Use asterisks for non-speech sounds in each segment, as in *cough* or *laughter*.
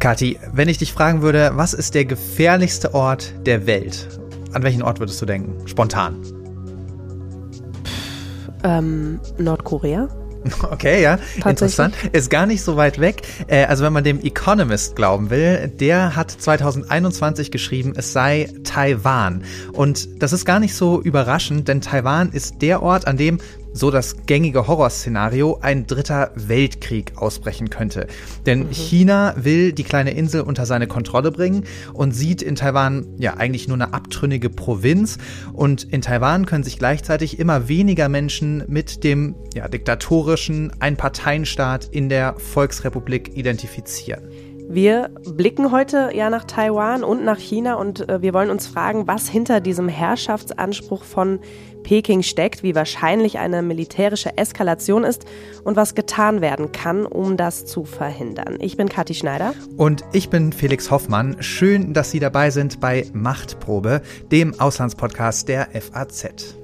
Kathi, wenn ich dich fragen würde, was ist der gefährlichste Ort der Welt? An welchen Ort würdest du denken? Spontan. Ähm, Nordkorea? *laughs* Okay, ja, interessant. Ist gar nicht so weit weg. Äh, also wenn man dem Economist glauben will, der hat 2021 geschrieben, es sei Taiwan. Und das ist gar nicht so überraschend, denn Taiwan ist der Ort, an dem so das gängige Horrorszenario, ein dritter Weltkrieg ausbrechen könnte. Denn mhm. China will die kleine Insel unter seine Kontrolle bringen und sieht in Taiwan ja eigentlich nur eine abtrünnige Provinz. Und in Taiwan können sich gleichzeitig immer weniger Menschen mit dem ja, diktatorischen Einparteienstaat in der Volksrepublik identifizieren. Wir blicken heute ja nach Taiwan und nach China und äh, wir wollen uns fragen, was hinter diesem Herrschaftsanspruch von Peking steckt, wie wahrscheinlich eine militärische Eskalation ist und was getan werden kann, um das zu verhindern. Ich bin Kathi Schneider. Und ich bin Felix Hoffmann. Schön, dass Sie dabei sind bei Machtprobe, dem Auslandspodcast der FAZ.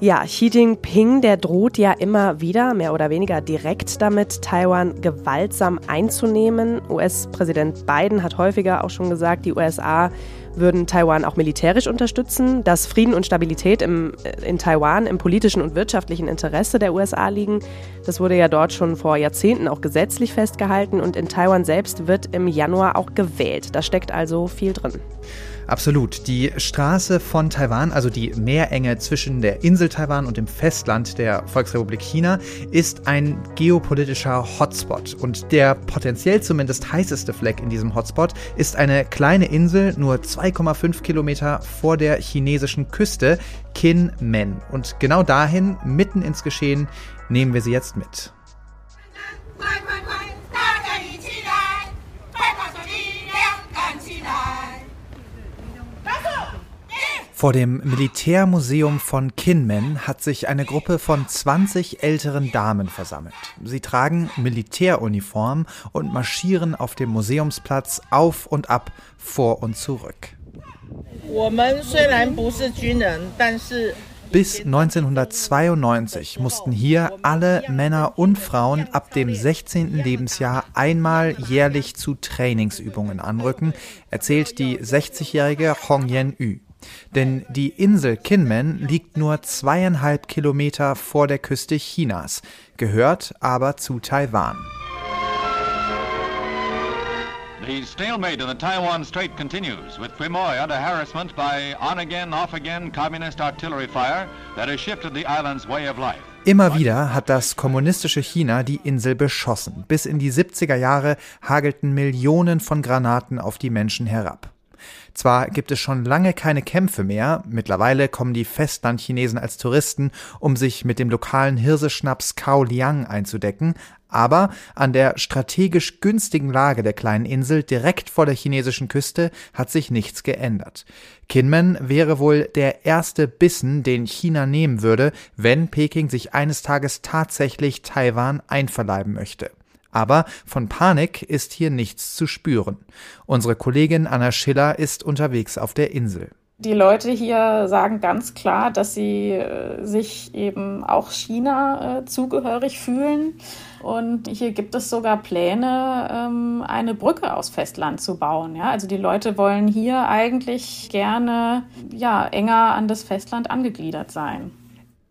Ja, Xi Jinping, der droht ja immer wieder, mehr oder weniger direkt damit, Taiwan gewaltsam einzunehmen. US-Präsident Biden hat häufiger auch schon gesagt, die USA würden Taiwan auch militärisch unterstützen, dass Frieden und Stabilität im, in Taiwan im politischen und wirtschaftlichen Interesse der USA liegen. Das wurde ja dort schon vor Jahrzehnten auch gesetzlich festgehalten und in Taiwan selbst wird im Januar auch gewählt. Da steckt also viel drin. Absolut. Die Straße von Taiwan, also die Meerenge zwischen der Insel Taiwan und dem Festland der Volksrepublik China, ist ein geopolitischer Hotspot. Und der potenziell zumindest heißeste Fleck in diesem Hotspot ist eine kleine Insel, nur 2,5 Kilometer vor der chinesischen Küste, Kinmen. Und genau dahin, mitten ins Geschehen, nehmen wir sie jetzt mit. Vor dem Militärmuseum von Kinmen hat sich eine Gruppe von 20 älteren Damen versammelt. Sie tragen Militäruniform und marschieren auf dem Museumsplatz auf und ab, vor und zurück. Bis 1992 mussten hier alle Männer und Frauen ab dem 16. Lebensjahr einmal jährlich zu Trainingsübungen anrücken, erzählt die 60-jährige Hong Yen-Yu. Denn die Insel Kinmen liegt nur zweieinhalb Kilometer vor der Küste Chinas, gehört aber zu Taiwan. The stalemate in the Taiwan Strait continues, with Quemoy under harassment by on-again, off-again communist artillery fire that has shifted the island's way of life. Immer wieder hat das kommunistische China die Insel beschossen. Bis in die 70er Jahre hagelten Millionen von Granaten auf die Menschen herab. Zwar gibt es schon lange keine Kämpfe mehr, mittlerweile kommen die Festlandchinesen als Touristen, um sich mit dem lokalen Hirseschnaps Kao Liang einzudecken, aber an der strategisch günstigen Lage der kleinen Insel direkt vor der chinesischen Küste hat sich nichts geändert. Kinmen wäre wohl der erste Bissen, den China nehmen würde, wenn Peking sich eines Tages tatsächlich Taiwan einverleiben möchte. Aber von Panik ist hier nichts zu spüren. Unsere Kollegin Anna Schiller ist unterwegs auf der Insel. Die Leute hier sagen ganz klar, dass sie äh, sich eben auch China äh, zugehörig fühlen. Und hier gibt es sogar Pläne, ähm, eine Brücke aus Festland zu bauen. Ja? Also die Leute wollen hier eigentlich gerne ja, enger an das Festland angegliedert sein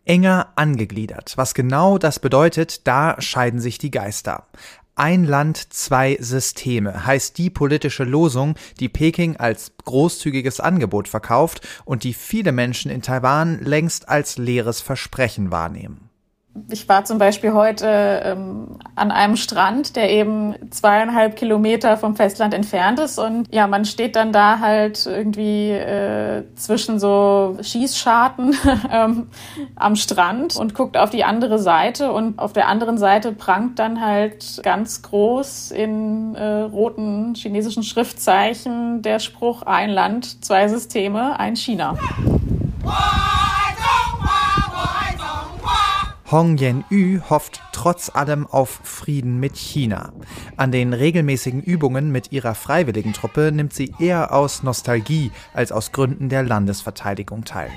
enger angegliedert. Was genau das bedeutet, da scheiden sich die Geister. Ein Land, zwei Systeme heißt die politische Losung, die Peking als großzügiges Angebot verkauft und die viele Menschen in Taiwan längst als leeres Versprechen wahrnehmen ich war zum Beispiel heute ähm, an einem Strand, der eben zweieinhalb Kilometer vom Festland entfernt ist. Und ja, man steht dann da halt irgendwie äh, zwischen so Schießscharten *laughs* ähm, am Strand und guckt auf die andere Seite. Und auf der anderen Seite prangt dann halt ganz groß in äh, roten chinesischen Schriftzeichen der Spruch ein Land, zwei Systeme, ein China. Hong Yen-yu hofft trotz allem auf Frieden mit China. An den regelmäßigen Übungen mit ihrer freiwilligen Truppe nimmt sie eher aus Nostalgie als aus Gründen der Landesverteidigung teil.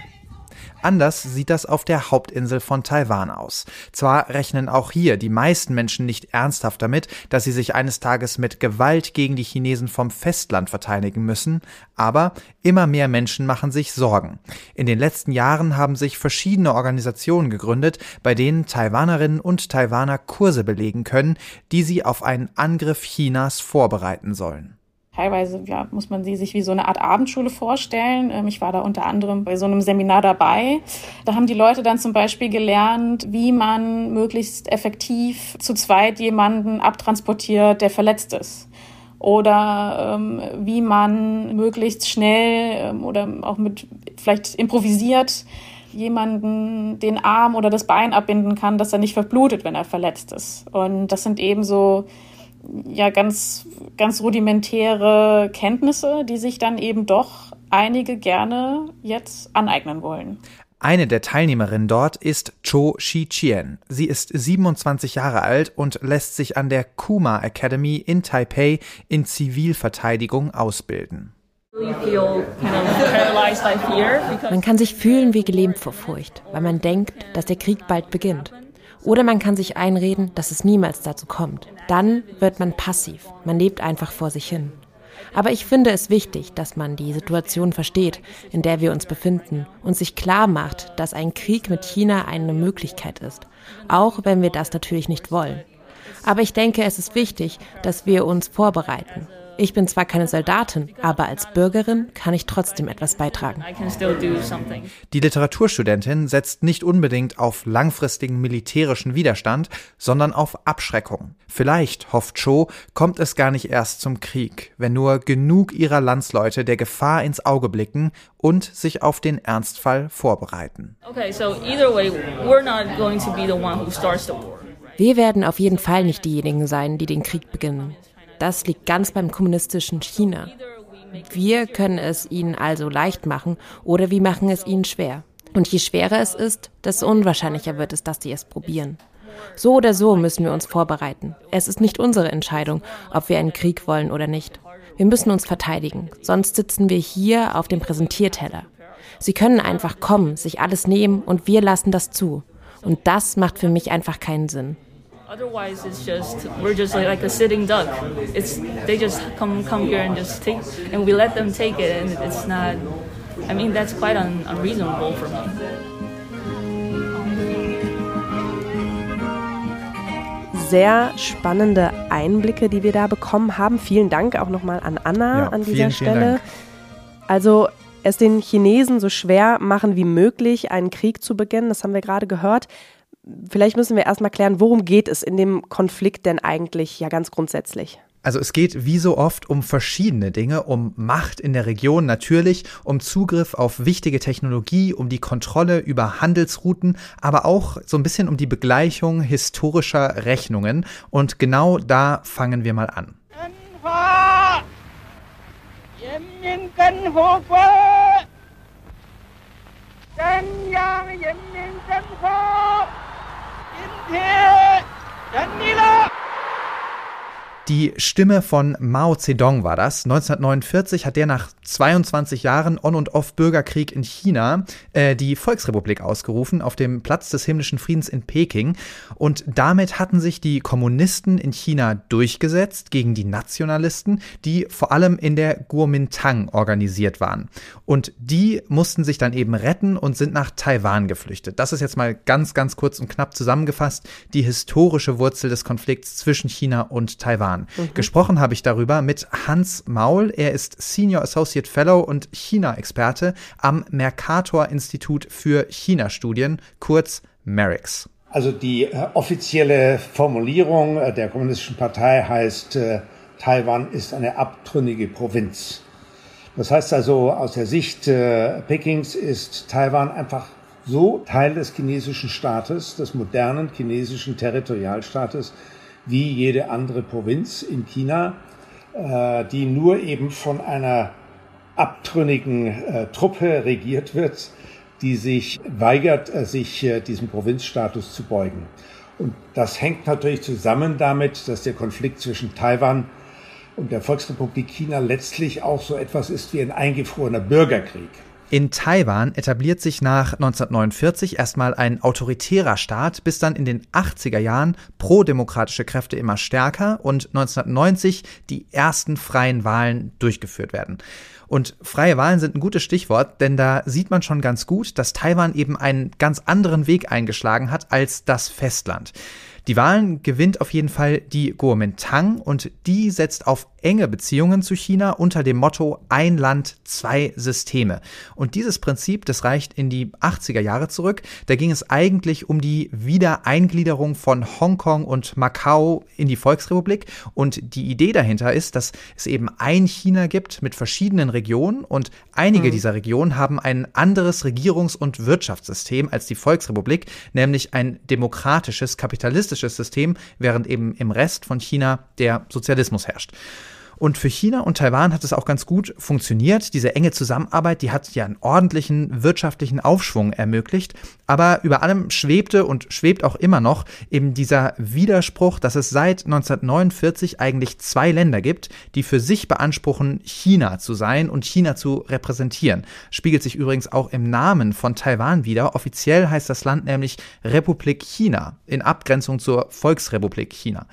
Anders sieht das auf der Hauptinsel von Taiwan aus. Zwar rechnen auch hier die meisten Menschen nicht ernsthaft damit, dass sie sich eines Tages mit Gewalt gegen die Chinesen vom Festland verteidigen müssen, aber immer mehr Menschen machen sich Sorgen. In den letzten Jahren haben sich verschiedene Organisationen gegründet, bei denen Taiwanerinnen und Taiwaner Kurse belegen können, die sie auf einen Angriff Chinas vorbereiten sollen. Teilweise ja, muss man sie sich wie so eine Art Abendschule vorstellen. Ähm, ich war da unter anderem bei so einem Seminar dabei. Da haben die Leute dann zum Beispiel gelernt, wie man möglichst effektiv zu zweit jemanden abtransportiert, der verletzt ist. Oder ähm, wie man möglichst schnell ähm, oder auch mit vielleicht improvisiert jemanden den Arm oder das Bein abbinden kann, dass er nicht verblutet, wenn er verletzt ist. Und das sind eben so ja ganz, ganz rudimentäre Kenntnisse, die sich dann eben doch einige gerne jetzt aneignen wollen. Eine der Teilnehmerinnen dort ist Cho Shi-chien. Sie ist 27 Jahre alt und lässt sich an der Kuma Academy in Taipei in Zivilverteidigung ausbilden. Man kann sich fühlen wie gelähmt vor Furcht, weil man denkt, dass der Krieg bald beginnt. Oder man kann sich einreden, dass es niemals dazu kommt. Dann wird man passiv. Man lebt einfach vor sich hin. Aber ich finde es wichtig, dass man die Situation versteht, in der wir uns befinden und sich klar macht, dass ein Krieg mit China eine Möglichkeit ist, auch wenn wir das natürlich nicht wollen. Aber ich denke, es ist wichtig, dass wir uns vorbereiten ich bin zwar keine Soldatin, aber als Bürgerin kann ich trotzdem etwas beitragen. Die Literaturstudentin setzt nicht unbedingt auf langfristigen militärischen Widerstand, sondern auf Abschreckung. Vielleicht, hofft Cho, kommt es gar nicht erst zum Krieg, wenn nur genug ihrer Landsleute der Gefahr ins Auge blicken und sich auf den Ernstfall vorbereiten. Wir werden auf jeden Fall nicht diejenigen sein, die den Krieg beginnen. Das liegt ganz beim kommunistischen China. Wir können es ihnen also leicht machen oder wir machen es ihnen schwer. Und je schwerer es ist, desto unwahrscheinlicher wird es, dass sie es probieren. So oder so müssen wir uns vorbereiten. Es ist nicht unsere Entscheidung, ob wir einen Krieg wollen oder nicht. Wir müssen uns verteidigen, sonst sitzen wir hier auf dem Präsentierteller. Sie können einfach kommen, sich alles nehmen und wir lassen das zu. Und das macht für mich einfach keinen Sinn. Otherwise, it's just we're just like, like a sitting duck. It's they just come come here and just take, and we let them take it, and it's not. I mean, that's quite un, unreasonable for me. Sehr spannende Einblicke, die wir da bekommen haben. Vielen Dank auch nochmal an Anna ja, an dieser vielen, Stelle. Vielen also es den Chinesen so schwer machen wie möglich, einen Krieg zu beginnen, das haben wir gerade gehört vielleicht müssen wir erstmal klären, worum geht es in dem Konflikt denn eigentlich ja ganz grundsätzlich? Also es geht wie so oft um verschiedene Dinge, um Macht in der Region natürlich, um Zugriff auf wichtige Technologie, um die Kontrolle über Handelsrouten, aber auch so ein bisschen um die Begleichung historischer Rechnungen. Und genau da fangen wir mal an. 今天等你了。Die Stimme von Mao Zedong war das. 1949 hat der nach 22 Jahren On- und Off-Bürgerkrieg in China äh, die Volksrepublik ausgerufen auf dem Platz des himmlischen Friedens in Peking. Und damit hatten sich die Kommunisten in China durchgesetzt gegen die Nationalisten, die vor allem in der Kuomintang organisiert waren. Und die mussten sich dann eben retten und sind nach Taiwan geflüchtet. Das ist jetzt mal ganz, ganz kurz und knapp zusammengefasst die historische Wurzel des Konflikts zwischen China und Taiwan. Jahren. Mhm. Gesprochen habe ich darüber mit Hans Maul. Er ist Senior Associate Fellow und China-Experte am Mercator-Institut für China-Studien, kurz MERIX. Also die äh, offizielle Formulierung äh, der Kommunistischen Partei heißt, äh, Taiwan ist eine abtrünnige Provinz. Das heißt also, aus der Sicht äh, Pekings ist Taiwan einfach so Teil des chinesischen Staates, des modernen chinesischen Territorialstaates, wie jede andere Provinz in China, äh, die nur eben von einer abtrünnigen äh, Truppe regiert wird, die sich weigert, äh, sich diesem Provinzstatus zu beugen. Und das hängt natürlich zusammen damit, dass der Konflikt zwischen Taiwan und der Volksrepublik China letztlich auch so etwas ist wie ein eingefrorener Bürgerkrieg. In Taiwan etabliert sich nach 1949 erstmal ein autoritärer Staat, bis dann in den 80er Jahren prodemokratische Kräfte immer stärker und 1990 die ersten freien Wahlen durchgeführt werden. Und freie Wahlen sind ein gutes Stichwort, denn da sieht man schon ganz gut, dass Taiwan eben einen ganz anderen Weg eingeschlagen hat als das Festland. Die Wahlen gewinnt auf jeden Fall die Kuomintang und die setzt auf enge Beziehungen zu China unter dem Motto ein Land, zwei Systeme. Und dieses Prinzip, das reicht in die 80er Jahre zurück. Da ging es eigentlich um die Wiedereingliederung von Hongkong und Macau in die Volksrepublik. Und die Idee dahinter ist, dass es eben ein China gibt mit verschiedenen Regionen und einige mhm. dieser Regionen haben ein anderes Regierungs- und Wirtschaftssystem als die Volksrepublik, nämlich ein demokratisches, kapitalistisches System, während eben im Rest von China der Sozialismus herrscht. Und für China und Taiwan hat es auch ganz gut funktioniert. Diese enge Zusammenarbeit, die hat ja einen ordentlichen wirtschaftlichen Aufschwung ermöglicht. Aber über allem schwebte und schwebt auch immer noch eben dieser Widerspruch, dass es seit 1949 eigentlich zwei Länder gibt, die für sich beanspruchen, China zu sein und China zu repräsentieren. Spiegelt sich übrigens auch im Namen von Taiwan wieder. Offiziell heißt das Land nämlich Republik China in Abgrenzung zur Volksrepublik China.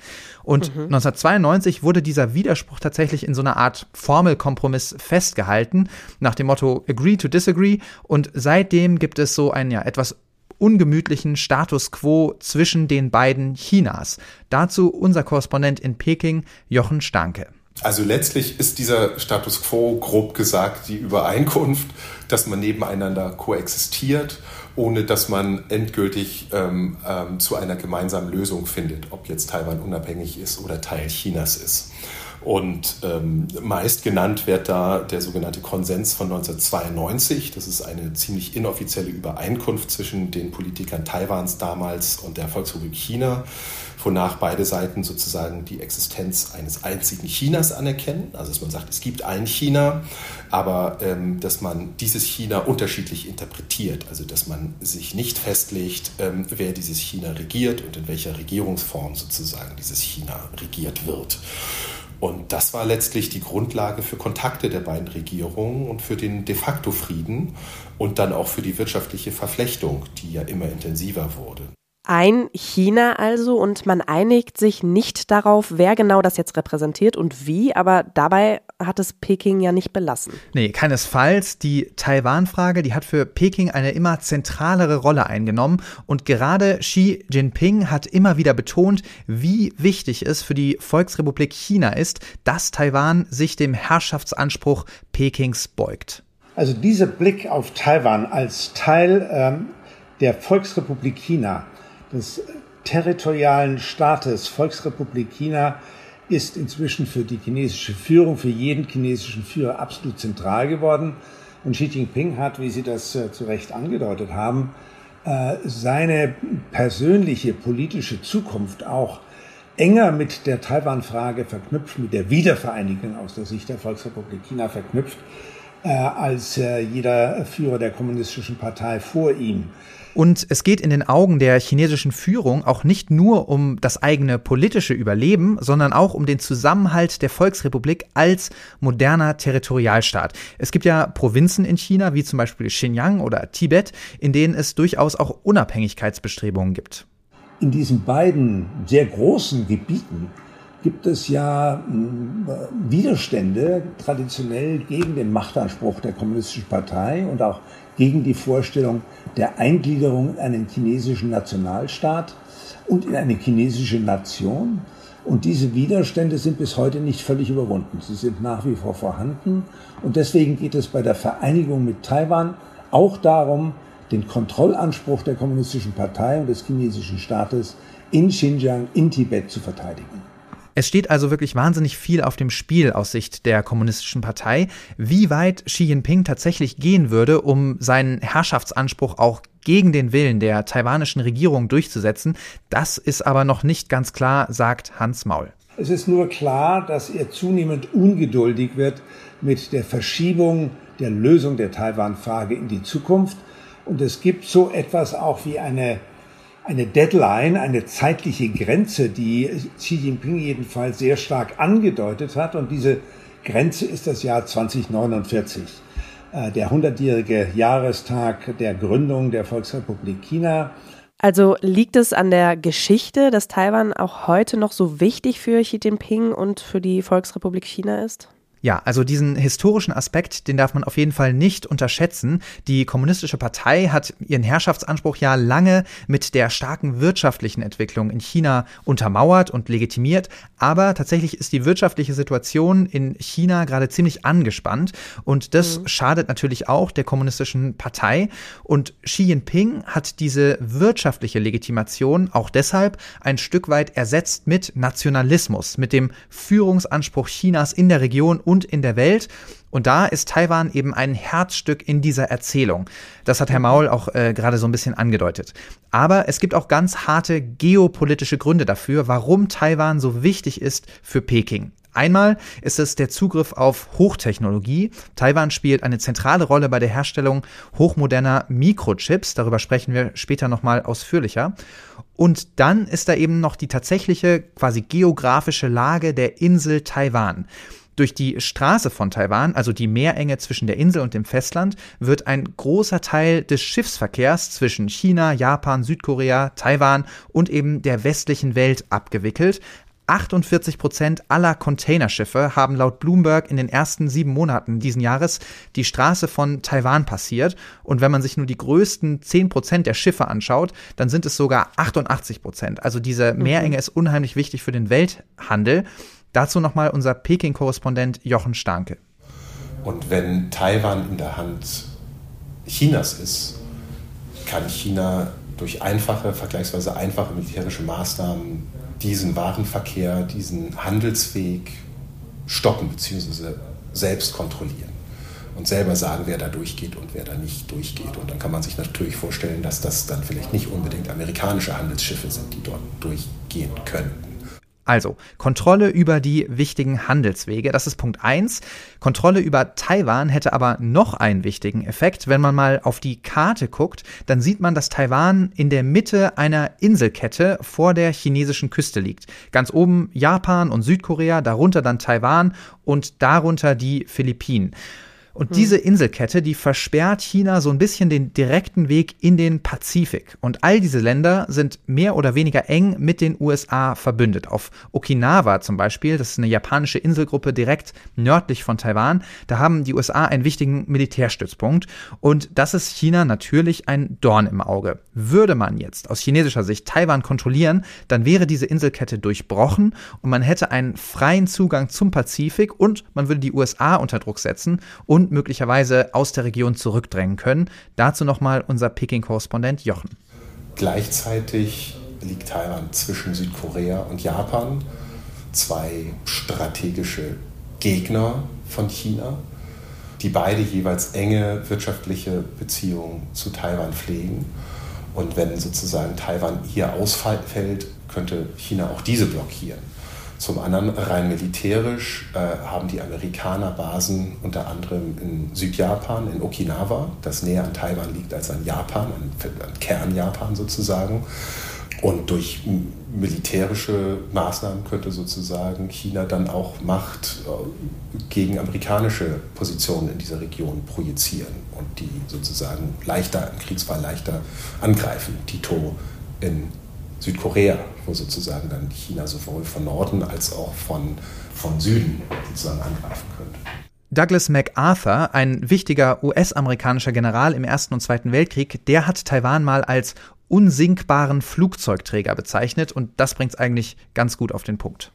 Und mhm. 1992 wurde dieser Widerspruch tatsächlich in so einer Art Formelkompromiss festgehalten, nach dem Motto Agree to Disagree. Und seitdem gibt es so einen ja etwas ungemütlichen Status quo zwischen den beiden Chinas. Dazu unser Korrespondent in Peking, Jochen Stanke. Also letztlich ist dieser Status quo grob gesagt die Übereinkunft, dass man nebeneinander koexistiert ohne dass man endgültig ähm, ähm, zu einer gemeinsamen Lösung findet, ob jetzt Taiwan unabhängig ist oder Teil Chinas ist. Und ähm, meist genannt wird da der sogenannte Konsens von 1992. Das ist eine ziemlich inoffizielle Übereinkunft zwischen den Politikern Taiwans damals und der Volksrepublik China wonach beide Seiten sozusagen die Existenz eines einzigen Chinas anerkennen. Also dass man sagt, es gibt ein China, aber ähm, dass man dieses China unterschiedlich interpretiert. Also dass man sich nicht festlegt, ähm, wer dieses China regiert und in welcher Regierungsform sozusagen dieses China regiert wird. Und das war letztlich die Grundlage für Kontakte der beiden Regierungen und für den de facto Frieden und dann auch für die wirtschaftliche Verflechtung, die ja immer intensiver wurde. Ein China also und man einigt sich nicht darauf, wer genau das jetzt repräsentiert und wie, aber dabei hat es Peking ja nicht belassen. Nee, keinesfalls. Die Taiwan-Frage, die hat für Peking eine immer zentralere Rolle eingenommen und gerade Xi Jinping hat immer wieder betont, wie wichtig es für die Volksrepublik China ist, dass Taiwan sich dem Herrschaftsanspruch Pekings beugt. Also dieser Blick auf Taiwan als Teil ähm, der Volksrepublik China des territorialen Staates Volksrepublik China ist inzwischen für die chinesische Führung, für jeden chinesischen Führer absolut zentral geworden. Und Xi Jinping hat, wie Sie das äh, zu Recht angedeutet haben, äh, seine persönliche politische Zukunft auch enger mit der Taiwan-Frage verknüpft, mit der Wiedervereinigung aus der Sicht der Volksrepublik China verknüpft, äh, als jeder Führer der kommunistischen Partei vor ihm. Und es geht in den Augen der chinesischen Führung auch nicht nur um das eigene politische Überleben, sondern auch um den Zusammenhalt der Volksrepublik als moderner Territorialstaat. Es gibt ja Provinzen in China, wie zum Beispiel Xinjiang oder Tibet, in denen es durchaus auch Unabhängigkeitsbestrebungen gibt. In diesen beiden sehr großen Gebieten gibt es ja hm, Widerstände traditionell gegen den Machtanspruch der Kommunistischen Partei und auch gegen die Vorstellung der Eingliederung in einen chinesischen Nationalstaat und in eine chinesische Nation. Und diese Widerstände sind bis heute nicht völlig überwunden. Sie sind nach wie vor vorhanden. Und deswegen geht es bei der Vereinigung mit Taiwan auch darum, den Kontrollanspruch der Kommunistischen Partei und des chinesischen Staates in Xinjiang, in Tibet zu verteidigen. Es steht also wirklich wahnsinnig viel auf dem Spiel aus Sicht der Kommunistischen Partei, wie weit Xi Jinping tatsächlich gehen würde, um seinen Herrschaftsanspruch auch gegen den Willen der taiwanischen Regierung durchzusetzen. Das ist aber noch nicht ganz klar, sagt Hans Maul. Es ist nur klar, dass er zunehmend ungeduldig wird mit der Verschiebung der Lösung der Taiwan-Frage in die Zukunft. Und es gibt so etwas auch wie eine eine Deadline, eine zeitliche Grenze, die Xi Jinping jedenfalls sehr stark angedeutet hat. Und diese Grenze ist das Jahr 2049. äh, der 100-jährige Jahrestag der Gründung der Volksrepublik China. Also liegt es an der Geschichte, dass Taiwan auch heute noch so wichtig für Xi Jinping und für die Volksrepublik China ist? Ja, also diesen historischen Aspekt, den darf man auf jeden Fall nicht unterschätzen. Die Kommunistische Partei hat ihren Herrschaftsanspruch ja lange mit der starken wirtschaftlichen Entwicklung in China untermauert und legitimiert. Aber tatsächlich ist die wirtschaftliche Situation in China gerade ziemlich angespannt und das mhm. schadet natürlich auch der Kommunistischen Partei. Und Xi Jinping hat diese wirtschaftliche Legitimation auch deshalb ein Stück weit ersetzt mit Nationalismus, mit dem Führungsanspruch Chinas in der Region und in der Welt. Und da ist Taiwan eben ein Herzstück in dieser Erzählung. Das hat Herr Maul auch äh, gerade so ein bisschen angedeutet. Aber es gibt auch ganz harte geopolitische Gründe dafür, warum Taiwan so wichtig ist für Peking. Einmal ist es der Zugriff auf Hochtechnologie. Taiwan spielt eine zentrale Rolle bei der Herstellung hochmoderner Mikrochips. Darüber sprechen wir später nochmal ausführlicher. Und dann ist da eben noch die tatsächliche, quasi geografische Lage der Insel Taiwan. Durch die Straße von Taiwan, also die Meerenge zwischen der Insel und dem Festland, wird ein großer Teil des Schiffsverkehrs zwischen China, Japan, Südkorea, Taiwan und eben der westlichen Welt abgewickelt. 48 Prozent aller Containerschiffe haben laut Bloomberg in den ersten sieben Monaten diesen Jahres die Straße von Taiwan passiert. Und wenn man sich nur die größten 10 Prozent der Schiffe anschaut, dann sind es sogar 88 Prozent. Also diese. Meerenge ist unheimlich wichtig für den Welthandel. Dazu nochmal unser Peking-Korrespondent Jochen Stanke. Und wenn Taiwan in der Hand Chinas ist, kann China durch einfache, vergleichsweise einfache militärische Maßnahmen diesen Warenverkehr, diesen Handelsweg stoppen bzw. selbst kontrollieren und selber sagen, wer da durchgeht und wer da nicht durchgeht. Und dann kann man sich natürlich vorstellen, dass das dann vielleicht nicht unbedingt amerikanische Handelsschiffe sind, die dort durchgehen könnten. Also, Kontrolle über die wichtigen Handelswege, das ist Punkt 1. Kontrolle über Taiwan hätte aber noch einen wichtigen Effekt. Wenn man mal auf die Karte guckt, dann sieht man, dass Taiwan in der Mitte einer Inselkette vor der chinesischen Küste liegt. Ganz oben Japan und Südkorea, darunter dann Taiwan und darunter die Philippinen. Und hm. diese Inselkette, die versperrt China so ein bisschen den direkten Weg in den Pazifik. Und all diese Länder sind mehr oder weniger eng mit den USA verbündet. Auf Okinawa zum Beispiel, das ist eine japanische Inselgruppe direkt nördlich von Taiwan, da haben die USA einen wichtigen Militärstützpunkt. Und das ist China natürlich ein Dorn im Auge. Würde man jetzt aus chinesischer Sicht Taiwan kontrollieren, dann wäre diese Inselkette durchbrochen und man hätte einen freien Zugang zum Pazifik und man würde die USA unter Druck setzen und möglicherweise aus der Region zurückdrängen können. Dazu nochmal unser Peking-Korrespondent Jochen. Gleichzeitig liegt Taiwan zwischen Südkorea und Japan, zwei strategische Gegner von China, die beide jeweils enge wirtschaftliche Beziehungen zu Taiwan pflegen. Und wenn sozusagen Taiwan hier ausfällt, könnte China auch diese blockieren. Zum anderen rein militärisch äh, haben die Amerikaner Basen unter anderem in Südjapan, in Okinawa, das näher an Taiwan liegt als an Japan, an, an Kern-Japan sozusagen. Und durch militärische Maßnahmen könnte sozusagen China dann auch Macht äh, gegen amerikanische Positionen in dieser Region projizieren und die sozusagen leichter im Kriegsfall leichter angreifen. Tito in Südkorea, wo sozusagen dann China sowohl von Norden als auch von, von Süden sozusagen angreifen könnte. Douglas MacArthur, ein wichtiger US-amerikanischer General im Ersten und Zweiten Weltkrieg, der hat Taiwan mal als unsinkbaren Flugzeugträger bezeichnet und das bringt es eigentlich ganz gut auf den Punkt.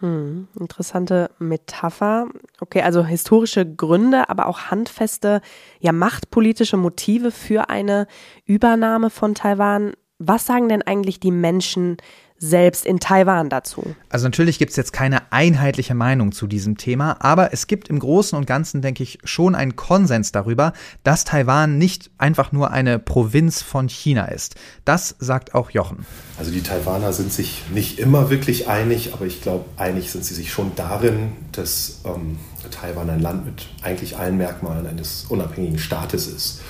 Hm, interessante Metapher. Okay, also historische Gründe, aber auch handfeste, ja, machtpolitische Motive für eine Übernahme von Taiwan. Was sagen denn eigentlich die Menschen selbst in Taiwan dazu? Also natürlich gibt es jetzt keine einheitliche Meinung zu diesem Thema, aber es gibt im Großen und Ganzen, denke ich, schon einen Konsens darüber, dass Taiwan nicht einfach nur eine Provinz von China ist. Das sagt auch Jochen. Also die Taiwaner sind sich nicht immer wirklich einig, aber ich glaube, einig sind sie sich schon darin, dass ähm, Taiwan ein Land mit eigentlich allen Merkmalen eines unabhängigen Staates ist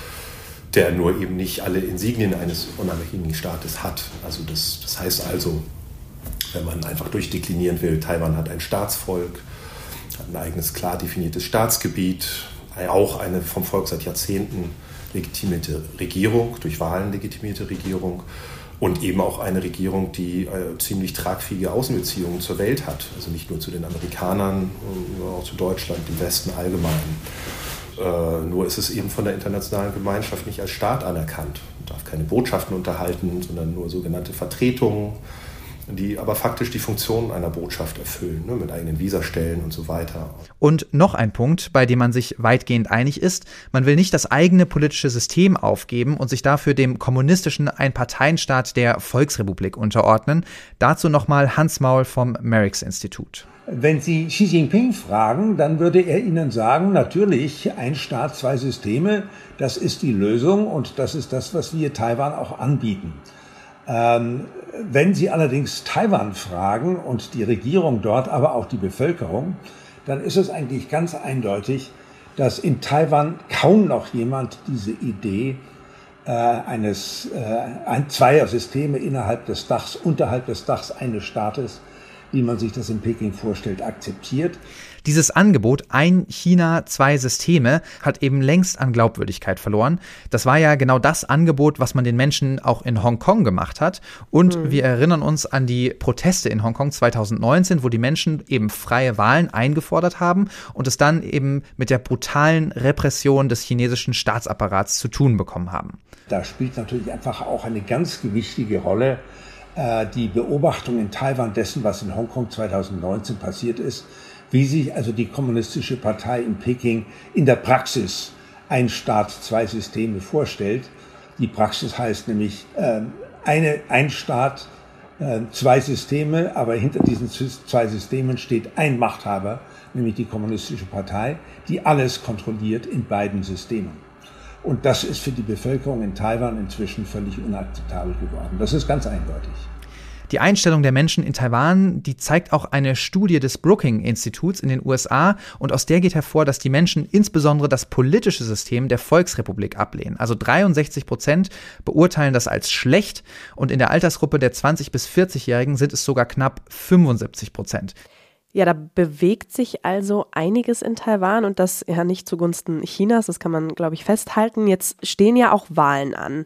der nur eben nicht alle Insignien eines unabhängigen Staates hat. Also das, das heißt also, wenn man einfach durchdeklinieren will, Taiwan hat ein Staatsvolk, hat ein eigenes klar definiertes Staatsgebiet, auch eine vom Volk seit Jahrzehnten legitimierte Regierung, durch Wahlen legitimierte Regierung und eben auch eine Regierung, die äh, ziemlich tragfähige Außenbeziehungen zur Welt hat. Also nicht nur zu den Amerikanern, sondern auch zu Deutschland, dem Westen allgemein. Äh, nur ist es eben von der internationalen Gemeinschaft nicht als Staat anerkannt. Man darf keine Botschaften unterhalten, sondern nur sogenannte Vertretungen die aber faktisch die Funktion einer Botschaft erfüllen, ne, mit eigenen Visastellen und so weiter. Und noch ein Punkt, bei dem man sich weitgehend einig ist, man will nicht das eigene politische System aufgeben und sich dafür dem kommunistischen Einparteienstaat der Volksrepublik unterordnen. Dazu nochmal Hans Maul vom Merix Institut. Wenn Sie Xi Jinping fragen, dann würde er Ihnen sagen, natürlich ein Staat, zwei Systeme, das ist die Lösung und das ist das, was wir Taiwan auch anbieten. Ähm, wenn Sie allerdings Taiwan fragen und die Regierung dort, aber auch die Bevölkerung, dann ist es eigentlich ganz eindeutig, dass in Taiwan kaum noch jemand diese Idee äh, eines äh, ein zweier Systeme innerhalb des Dachs, unterhalb des Dachs eines Staates, wie man sich das in Peking vorstellt, akzeptiert. Dieses Angebot, ein China, zwei Systeme, hat eben längst an Glaubwürdigkeit verloren. Das war ja genau das Angebot, was man den Menschen auch in Hongkong gemacht hat. Und mhm. wir erinnern uns an die Proteste in Hongkong 2019, wo die Menschen eben freie Wahlen eingefordert haben und es dann eben mit der brutalen Repression des chinesischen Staatsapparats zu tun bekommen haben. Da spielt natürlich einfach auch eine ganz gewichtige Rolle die Beobachtung in Taiwan dessen, was in Hongkong 2019 passiert ist wie sich also die Kommunistische Partei in Peking in der Praxis ein Staat, zwei Systeme vorstellt. Die Praxis heißt nämlich äh, eine, ein Staat, äh, zwei Systeme, aber hinter diesen zwei Systemen steht ein Machthaber, nämlich die Kommunistische Partei, die alles kontrolliert in beiden Systemen. Und das ist für die Bevölkerung in Taiwan inzwischen völlig unakzeptabel geworden. Das ist ganz eindeutig. Die Einstellung der Menschen in Taiwan, die zeigt auch eine Studie des Brookings Instituts in den USA und aus der geht hervor, dass die Menschen insbesondere das politische System der Volksrepublik ablehnen. Also 63 Prozent beurteilen das als schlecht und in der Altersgruppe der 20 bis 40-Jährigen sind es sogar knapp 75 Prozent. Ja, da bewegt sich also einiges in Taiwan und das ja nicht zugunsten Chinas, das kann man, glaube ich, festhalten. Jetzt stehen ja auch Wahlen an.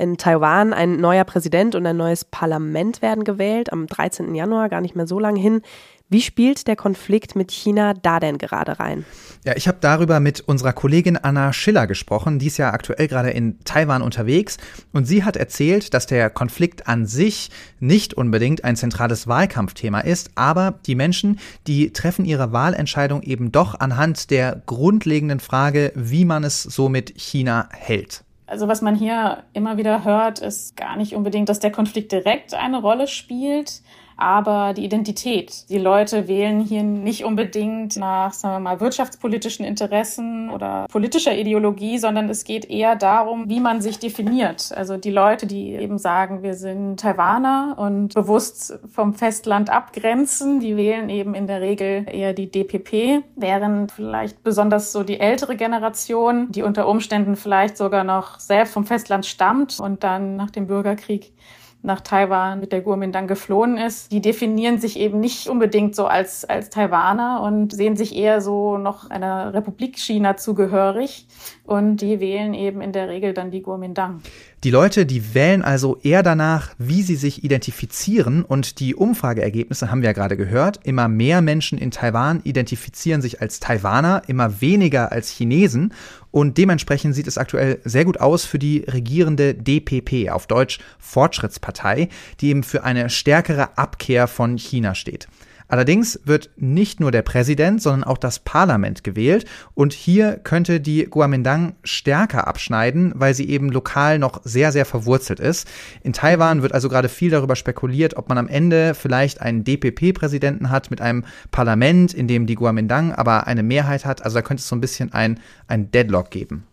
In Taiwan ein neuer Präsident und ein neues Parlament werden gewählt am 13. Januar, gar nicht mehr so lange hin. Wie spielt der Konflikt mit China da denn gerade rein? Ja, ich habe darüber mit unserer Kollegin Anna Schiller gesprochen. Die ist ja aktuell gerade in Taiwan unterwegs. Und sie hat erzählt, dass der Konflikt an sich nicht unbedingt ein zentrales Wahlkampfthema ist, aber die Menschen, die treffen ihre Wahlentscheidung eben doch anhand der grundlegenden Frage, wie man es so mit China hält. Also was man hier immer wieder hört, ist gar nicht unbedingt, dass der Konflikt direkt eine Rolle spielt, aber die Identität. Die Leute wählen hier nicht unbedingt nach, sagen wir mal, wirtschaftspolitischen Interessen oder politischer Ideologie, sondern es geht eher darum, wie man sich definiert. Also die Leute, die eben sagen, wir sind Taiwaner und bewusst vom Festland abgrenzen, die wählen eben in der Regel eher die DPP, während vielleicht besonders so die ältere Generation, die unter Umständen vielleicht sogar noch selbst vom Festland stammt und dann nach dem Bürgerkrieg nach Taiwan mit der Kuomintang geflohen ist, die definieren sich eben nicht unbedingt so als, als Taiwaner und sehen sich eher so noch einer Republik China zugehörig und die wählen eben in der Regel dann die Kuomintang. Die Leute, die wählen also eher danach, wie sie sich identifizieren und die Umfrageergebnisse haben wir ja gerade gehört. Immer mehr Menschen in Taiwan identifizieren sich als Taiwaner, immer weniger als Chinesen und dementsprechend sieht es aktuell sehr gut aus für die regierende DPP, auf Deutsch Fortschrittspartei, die eben für eine stärkere Abkehr von China steht. Allerdings wird nicht nur der Präsident, sondern auch das Parlament gewählt und hier könnte die Guomindang stärker abschneiden, weil sie eben lokal noch sehr, sehr verwurzelt ist. In Taiwan wird also gerade viel darüber spekuliert, ob man am Ende vielleicht einen DPP-Präsidenten hat mit einem Parlament, in dem die Guomindang aber eine Mehrheit hat. Also da könnte es so ein bisschen ein, ein Deadlock geben.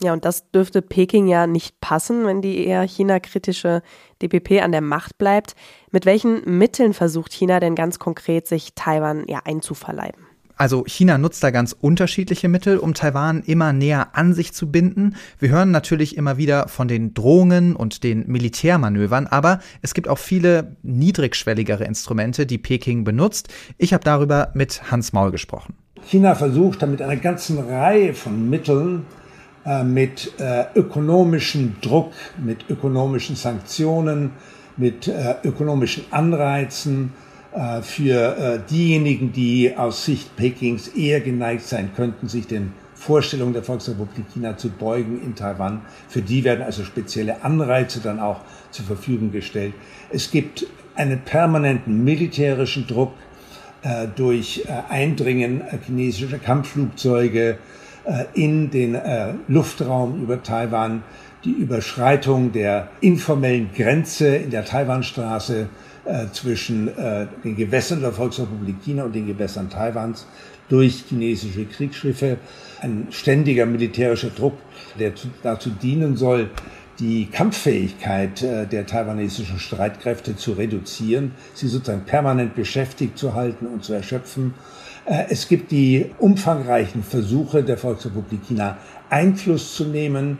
Ja, und das dürfte Peking ja nicht passen, wenn die eher China-kritische DPP an der Macht bleibt. Mit welchen Mitteln versucht China denn ganz konkret, sich Taiwan ja einzuverleiben? Also China nutzt da ganz unterschiedliche Mittel, um Taiwan immer näher an sich zu binden. Wir hören natürlich immer wieder von den Drohungen und den Militärmanövern, aber es gibt auch viele niedrigschwelligere Instrumente, die Peking benutzt. Ich habe darüber mit Hans Maul gesprochen. China versucht damit einer ganzen Reihe von Mitteln, äh, mit äh, ökonomischem Druck, mit ökonomischen Sanktionen, mit äh, ökonomischen Anreizen äh, für äh, diejenigen, die aus Sicht Pekings eher geneigt sein könnten, sich den Vorstellungen der Volksrepublik China zu beugen in Taiwan. Für die werden also spezielle Anreize dann auch zur Verfügung gestellt. Es gibt einen permanenten militärischen Druck äh, durch äh, Eindringen chinesischer Kampfflugzeuge äh, in den Luftraum über Taiwan, die Überschreitung der informellen Grenze in der Taiwanstraße äh, zwischen den Gewässern der Volksrepublik China und den Gewässern Taiwans durch chinesische Kriegsschiffe, ein ständiger militärischer Druck, der dazu dienen soll, die Kampffähigkeit der taiwanesischen Streitkräfte zu reduzieren, sie sozusagen permanent beschäftigt zu halten und zu erschöpfen äh, es gibt die umfangreichen Versuche der Volksrepublik China, Einfluss zu nehmen.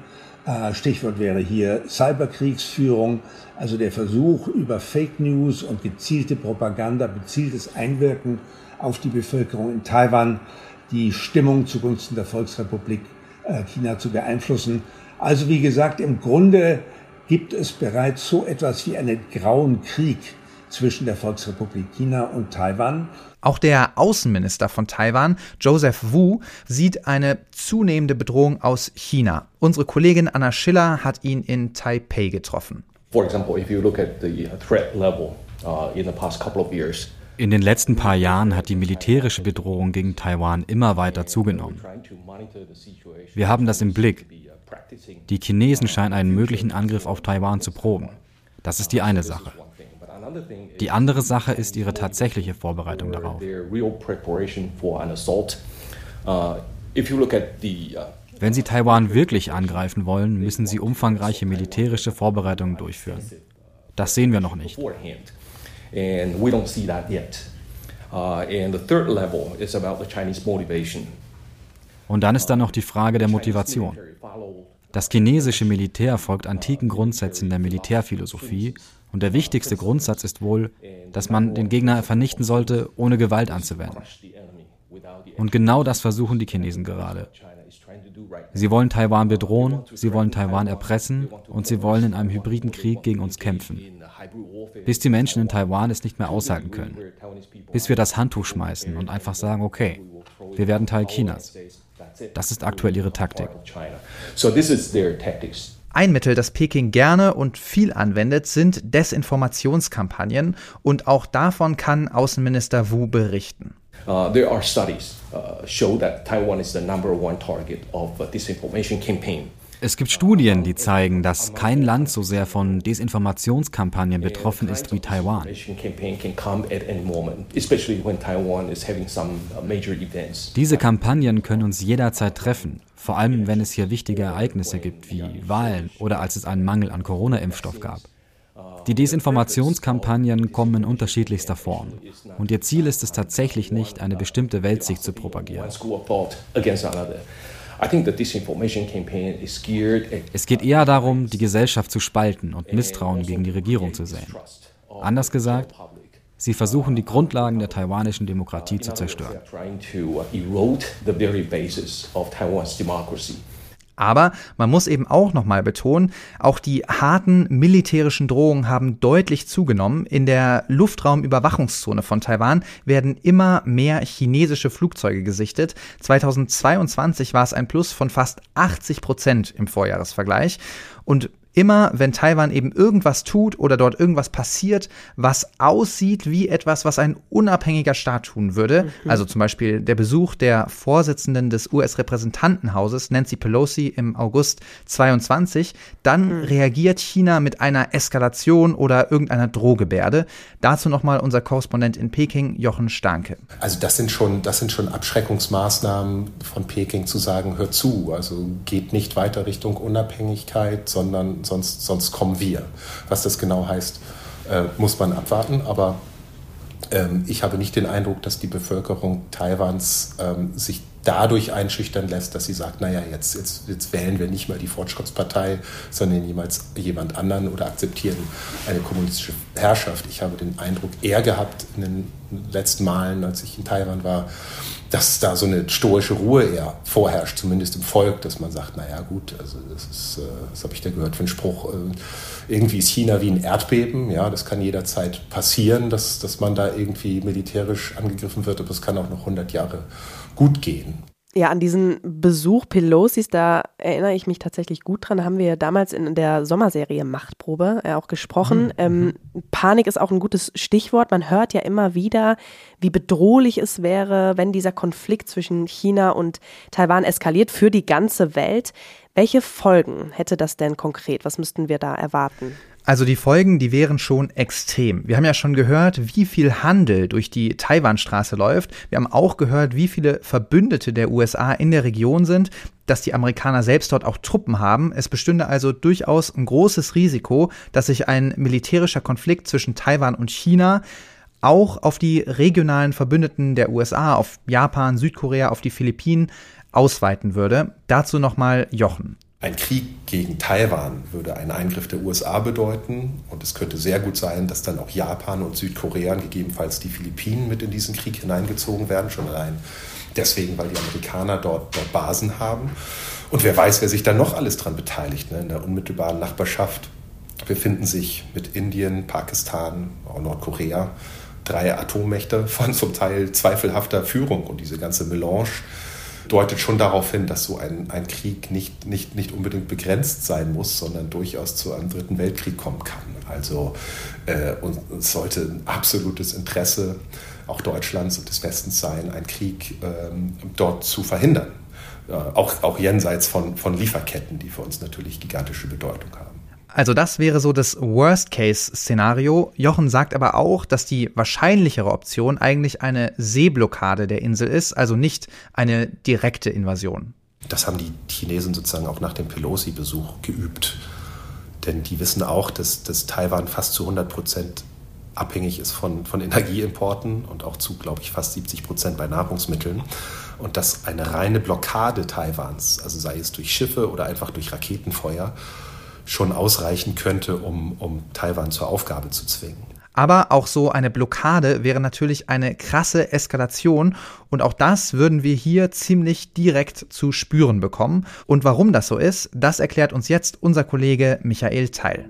Äh, Stichwort wäre hier Cyberkriegsführung, also der Versuch über Fake News und gezielte Propaganda, gezieltes Einwirken auf die Bevölkerung in Taiwan, die Stimmung zugunsten der Volksrepublik äh, China zu beeinflussen. Also wie gesagt, im Grunde gibt es bereits so etwas wie einen grauen Krieg zwischen der Volksrepublik China und Taiwan. Auch der Außenminister von Taiwan, Joseph Wu, sieht eine zunehmende Bedrohung aus China. Unsere Kollegin Anna Schiller hat ihn in Taipei getroffen. For example, if you look at the threat level uh, in the past couple of years, in den letzten paar Jahren hat die militärische Bedrohung gegen Taiwan immer weiter zugenommen. Wir haben das im Blick. Die Chinesen scheinen einen möglichen Angriff auf Taiwan zu proben. Das ist die eine Sache. Die andere Sache ist ihre tatsächliche Vorbereitung darauf. Uh, uh, Wenn sie Taiwan wirklich angreifen wollen, müssen sie umfangreiche militärische Vorbereitungen durchführen. Das sehen wir noch nicht. Uh, Und dann ist da noch die Frage der Motivation. Das chinesische Militär folgt antiken Grundsätzen der Militärphilosophie und der wichtigste Grundsatz ist wohl, dass man den Gegner vernichten sollte, ohne Gewalt anzuwenden. Und genau das versuchen die Chinesen gerade. Sie wollen Taiwan bedrohen, sie wollen Taiwan erpressen und sie wollen in einem hybriden Krieg gegen uns kämpfen. Bis die Menschen in Taiwan es nicht mehr aushalten können. Bis wir das Handtuch schmeißen und einfach sagen, okay, wir werden Teil Chinas. Das ist aktuell ihre Taktik. Ein Mittel, das Peking gerne und viel anwendet, sind Desinformationskampagnen und auch davon kann Außenminister Wu berichten. Uh, there are studies uh, show that Taiwan is the number one target of a disinformation campaign. Es gibt Studien, die zeigen, dass kein Land so sehr von Desinformationskampagnen betroffen ist wie Taiwan. Diese Kampagnen können uns jederzeit treffen, vor allem wenn es hier wichtige Ereignisse gibt wie Wahlen oder als es einen Mangel an Corona-Impfstoff gab. Die Desinformationskampagnen kommen in unterschiedlichster Form. Und ihr Ziel ist es tatsächlich nicht, eine bestimmte Weltsicht zu propagieren. Es geht eher darum, die Gesellschaft zu spalten und Misstrauen gegen die Regierung zu säen. Anders gesagt, sie versuchen die Grundlagen der taiwanischen Demokratie zu zerstören. Aber man muss eben auch nochmal betonen, auch die harten militärischen Drohungen haben deutlich zugenommen. In der Luftraumüberwachungszone von Taiwan werden immer mehr chinesische Flugzeuge gesichtet. 2022 war es ein Plus von fast 80 Prozent im Vorjahresvergleich. Und immer, wenn Taiwan eben irgendwas tut oder dort irgendwas passiert, was aussieht wie etwas, was ein unabhängiger Staat tun würde, mhm. also zum Beispiel der Besuch der Vorsitzenden des US-Repräsentantenhauses, Nancy Pelosi, im August 22, dann mhm. reagiert China mit einer Eskalation oder irgendeiner Drohgebärde. Dazu nochmal unser Korrespondent in Peking, Jochen Stanke. Also das sind schon, das sind schon Abschreckungsmaßnahmen von Peking zu sagen, hört zu, also geht nicht weiter Richtung Unabhängigkeit, sondern sonst, sonst kommen wir. Was das genau heißt, äh, muss man abwarten. Aber ähm, ich habe nicht den Eindruck, dass die Bevölkerung Taiwans ähm, sich dadurch einschüchtern lässt, dass sie sagt, naja, jetzt, jetzt, jetzt wählen wir nicht mehr die Fortschrittspartei, sondern jemals jemand anderen oder akzeptieren eine kommunistische Herrschaft. Ich habe den Eindruck eher gehabt in den letzten Malen, als ich in Taiwan war, dass da so eine stoische Ruhe eher vorherrscht, zumindest im Volk, dass man sagt, naja gut, also das ist, äh, das habe ich da gehört für einen Spruch, äh, irgendwie ist China wie ein Erdbeben, ja, das kann jederzeit passieren, dass, dass man da irgendwie militärisch angegriffen wird, aber es kann auch noch 100 Jahre gut gehen. Ja, an diesen Besuch Pelosis, da erinnere ich mich tatsächlich gut dran. Da haben wir damals in der Sommerserie Machtprobe äh, auch gesprochen. Mhm. Ähm, mhm. Panik ist auch ein gutes Stichwort. Man hört ja immer wieder, wie bedrohlich es wäre, wenn dieser Konflikt zwischen China und Taiwan eskaliert für die ganze Welt. Welche Folgen hätte das denn konkret? Was müssten wir da erwarten? Also die Folgen, die wären schon extrem. Wir haben ja schon gehört, wie viel Handel durch die Taiwanstraße läuft. Wir haben auch gehört, wie viele Verbündete der USA in der Region sind, dass die Amerikaner selbst dort auch Truppen haben. Es bestünde also durchaus ein großes Risiko, dass sich ein militärischer Konflikt zwischen Taiwan und China auch auf die regionalen Verbündeten der USA, auf Japan, Südkorea, auf die Philippinen ausweiten würde. Dazu nochmal Jochen. Ein Krieg gegen Taiwan würde einen Eingriff der USA bedeuten und es könnte sehr gut sein, dass dann auch Japan und Südkorea und gegebenenfalls die Philippinen mit in diesen Krieg hineingezogen werden, schon allein deswegen, weil die Amerikaner dort, dort Basen haben. Und wer weiß, wer sich da noch alles dran beteiligt. Ne? In der unmittelbaren Nachbarschaft befinden sich mit Indien, Pakistan, auch Nordkorea drei Atommächte von zum Teil zweifelhafter Führung und diese ganze Melange deutet schon darauf hin, dass so ein, ein Krieg nicht, nicht, nicht unbedingt begrenzt sein muss, sondern durchaus zu einem dritten Weltkrieg kommen kann. Also äh, und es sollte ein absolutes Interesse auch Deutschlands und des Westens sein, einen Krieg ähm, dort zu verhindern. Äh, auch, auch jenseits von, von Lieferketten, die für uns natürlich gigantische Bedeutung haben. Also das wäre so das Worst-Case-Szenario. Jochen sagt aber auch, dass die wahrscheinlichere Option eigentlich eine Seeblockade der Insel ist, also nicht eine direkte Invasion. Das haben die Chinesen sozusagen auch nach dem Pelosi-Besuch geübt. Denn die wissen auch, dass, dass Taiwan fast zu 100 Prozent abhängig ist von, von Energieimporten und auch zu, glaube ich, fast 70 Prozent bei Nahrungsmitteln. Und dass eine reine Blockade Taiwans, also sei es durch Schiffe oder einfach durch Raketenfeuer, schon ausreichen könnte, um, um Taiwan zur Aufgabe zu zwingen. Aber auch so eine Blockade wäre natürlich eine krasse Eskalation und auch das würden wir hier ziemlich direkt zu spüren bekommen. Und warum das so ist, das erklärt uns jetzt unser Kollege Michael Teil.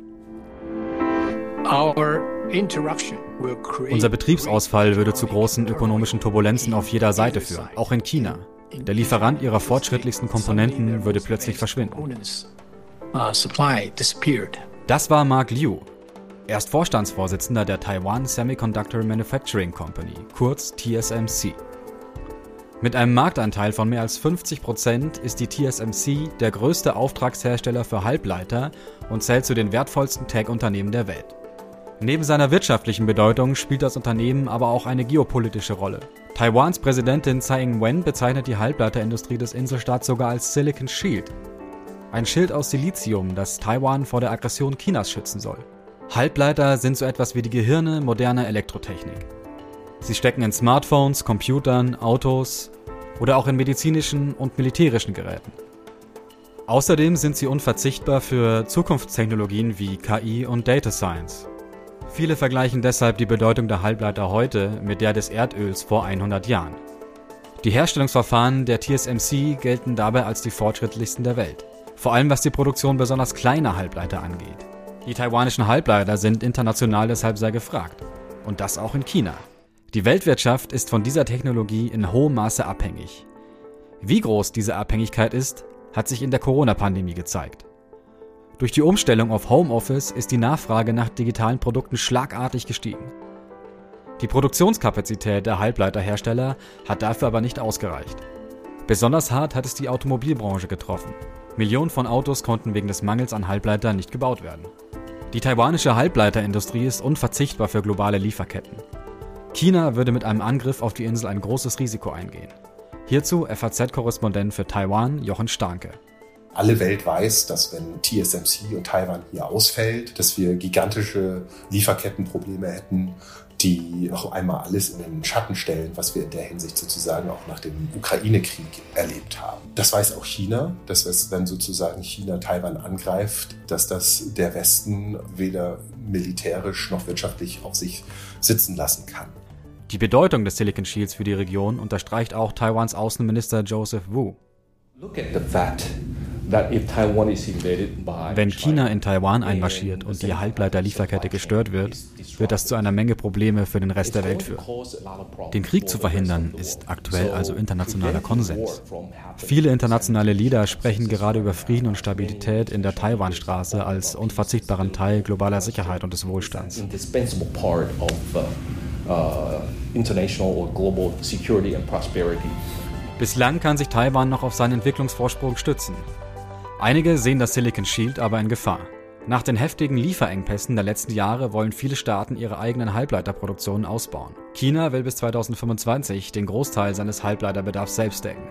Unser Betriebsausfall würde zu großen ökonomischen Turbulenzen auf jeder Seite führen, auch in China. Der Lieferant ihrer fortschrittlichsten Komponenten würde plötzlich verschwinden. Uh, das war Mark Liu. Er ist Vorstandsvorsitzender der Taiwan Semiconductor Manufacturing Company, kurz TSMC. Mit einem Marktanteil von mehr als 50 Prozent ist die TSMC der größte Auftragshersteller für Halbleiter und zählt zu den wertvollsten Tech-Unternehmen der Welt. Neben seiner wirtschaftlichen Bedeutung spielt das Unternehmen aber auch eine geopolitische Rolle. Taiwans Präsidentin Tsai Ing-wen bezeichnet die Halbleiterindustrie des Inselstaats sogar als Silicon Shield, ein Schild aus Silizium, das Taiwan vor der Aggression Chinas schützen soll. Halbleiter sind so etwas wie die Gehirne moderner Elektrotechnik. Sie stecken in Smartphones, Computern, Autos oder auch in medizinischen und militärischen Geräten. Außerdem sind sie unverzichtbar für Zukunftstechnologien wie KI und Data Science. Viele vergleichen deshalb die Bedeutung der Halbleiter heute mit der des Erdöls vor 100 Jahren. Die Herstellungsverfahren der TSMC gelten dabei als die fortschrittlichsten der Welt vor allem was die Produktion besonders kleiner Halbleiter angeht. Die taiwanischen Halbleiter sind international deshalb sehr gefragt. Und das auch in China. Die Weltwirtschaft ist von dieser Technologie in hohem Maße abhängig. Wie groß diese Abhängigkeit ist, hat sich in der Corona-Pandemie gezeigt. Durch die Umstellung auf Homeoffice ist die Nachfrage nach digitalen Produkten schlagartig gestiegen. Die Produktionskapazität der Halbleiterhersteller hat dafür aber nicht ausgereicht. Besonders hart hat es die Automobilbranche getroffen. Millionen von Autos konnten wegen des Mangels an Halbleitern nicht gebaut werden. Die taiwanische Halbleiterindustrie ist unverzichtbar für globale Lieferketten. China würde mit einem Angriff auf die Insel ein großes Risiko eingehen. Hierzu FAZ-Korrespondent für Taiwan Jochen Starke. Alle Welt weiß, dass wenn TSMC und Taiwan hier ausfällt, dass wir gigantische Lieferkettenprobleme hätten die noch einmal alles in den Schatten stellen, was wir in der Hinsicht sozusagen auch nach dem Ukraine-Krieg erlebt haben. Das weiß auch China, dass es, wenn sozusagen China Taiwan angreift, dass das der Westen weder militärisch noch wirtschaftlich auf sich sitzen lassen kann. Die Bedeutung des Silicon Shields für die Region unterstreicht auch Taiwans Außenminister Joseph Wu. Look at the fact wenn China in Taiwan einmarschiert und die Halbleiterlieferkette gestört wird, wird das zu einer Menge Probleme für den Rest der Welt führen. Den Krieg zu verhindern ist aktuell also internationaler Konsens. Viele internationale Leader sprechen gerade über Frieden und Stabilität in der Taiwanstraße als unverzichtbaren Teil globaler Sicherheit und des Wohlstands. Uh, uh. Bislang kann sich Taiwan noch auf seinen Entwicklungsvorsprung stützen. Einige sehen das Silicon Shield aber in Gefahr. Nach den heftigen Lieferengpässen der letzten Jahre wollen viele Staaten ihre eigenen Halbleiterproduktionen ausbauen. China will bis 2025 den Großteil seines Halbleiterbedarfs selbst decken.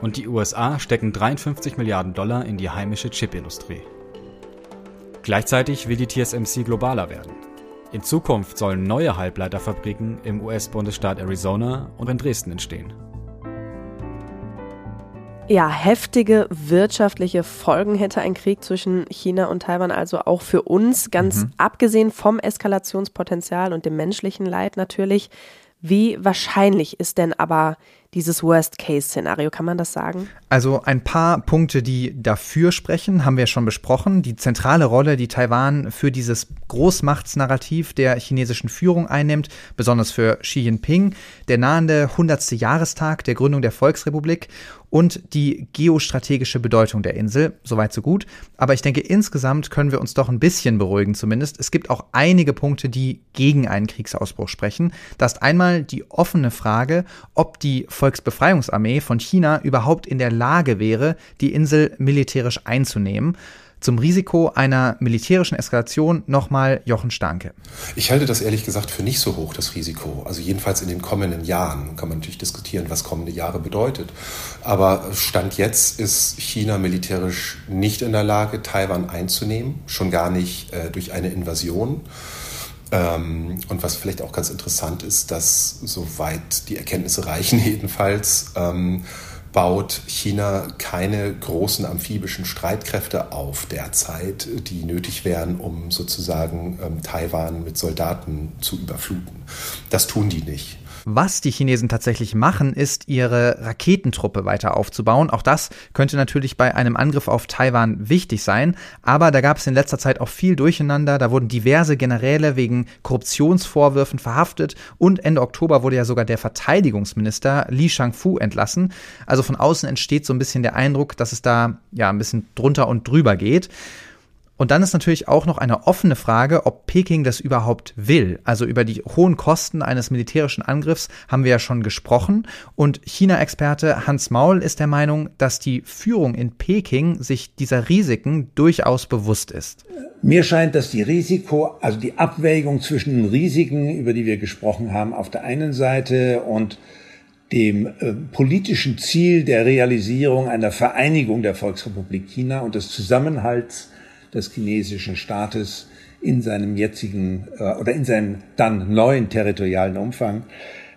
Und die USA stecken 53 Milliarden Dollar in die heimische Chipindustrie. Gleichzeitig will die TSMC globaler werden. In Zukunft sollen neue Halbleiterfabriken im US-Bundesstaat Arizona und in Dresden entstehen ja, heftige wirtschaftliche Folgen hätte ein Krieg zwischen China und Taiwan also auch für uns, ganz mhm. abgesehen vom Eskalationspotenzial und dem menschlichen Leid natürlich. Wie wahrscheinlich ist denn aber dieses Worst-Case-Szenario, kann man das sagen? Also ein paar Punkte, die dafür sprechen, haben wir schon besprochen. Die zentrale Rolle, die Taiwan für dieses Großmachtsnarrativ der chinesischen Führung einnimmt, besonders für Xi Jinping, der nahende 100. Jahrestag der Gründung der Volksrepublik und die geostrategische Bedeutung der Insel. Soweit so gut. Aber ich denke, insgesamt können wir uns doch ein bisschen beruhigen zumindest. Es gibt auch einige Punkte, die gegen einen Kriegsausbruch sprechen. Da ist einmal die offene Frage, ob die Volksbefreiungsarmee von China überhaupt in der Lage wäre, die Insel militärisch einzunehmen. Zum Risiko einer militärischen Eskalation nochmal Jochen Stanke. Ich halte das ehrlich gesagt für nicht so hoch, das Risiko. Also jedenfalls in den kommenden Jahren kann man natürlich diskutieren, was kommende Jahre bedeutet. Aber Stand jetzt ist China militärisch nicht in der Lage, Taiwan einzunehmen, schon gar nicht äh, durch eine Invasion. Ähm, und was vielleicht auch ganz interessant ist, dass soweit die Erkenntnisse reichen *laughs* jedenfalls, ähm, baut China keine großen amphibischen Streitkräfte auf derzeit, die nötig wären, um sozusagen ähm, Taiwan mit Soldaten zu überfluten. Das tun die nicht. Was die Chinesen tatsächlich machen, ist, ihre Raketentruppe weiter aufzubauen. Auch das könnte natürlich bei einem Angriff auf Taiwan wichtig sein. Aber da gab es in letzter Zeit auch viel Durcheinander. Da wurden diverse Generäle wegen Korruptionsvorwürfen verhaftet. Und Ende Oktober wurde ja sogar der Verteidigungsminister Li Shangfu entlassen. Also von außen entsteht so ein bisschen der Eindruck, dass es da ja ein bisschen drunter und drüber geht. Und dann ist natürlich auch noch eine offene Frage, ob Peking das überhaupt will. Also über die hohen Kosten eines militärischen Angriffs haben wir ja schon gesprochen. Und China-Experte Hans Maul ist der Meinung, dass die Führung in Peking sich dieser Risiken durchaus bewusst ist. Mir scheint, dass die Risiko, also die Abwägung zwischen den Risiken, über die wir gesprochen haben, auf der einen Seite und dem äh, politischen Ziel der Realisierung einer Vereinigung der Volksrepublik China und des Zusammenhalts des chinesischen Staates in seinem jetzigen äh, oder in seinem dann neuen territorialen Umfang,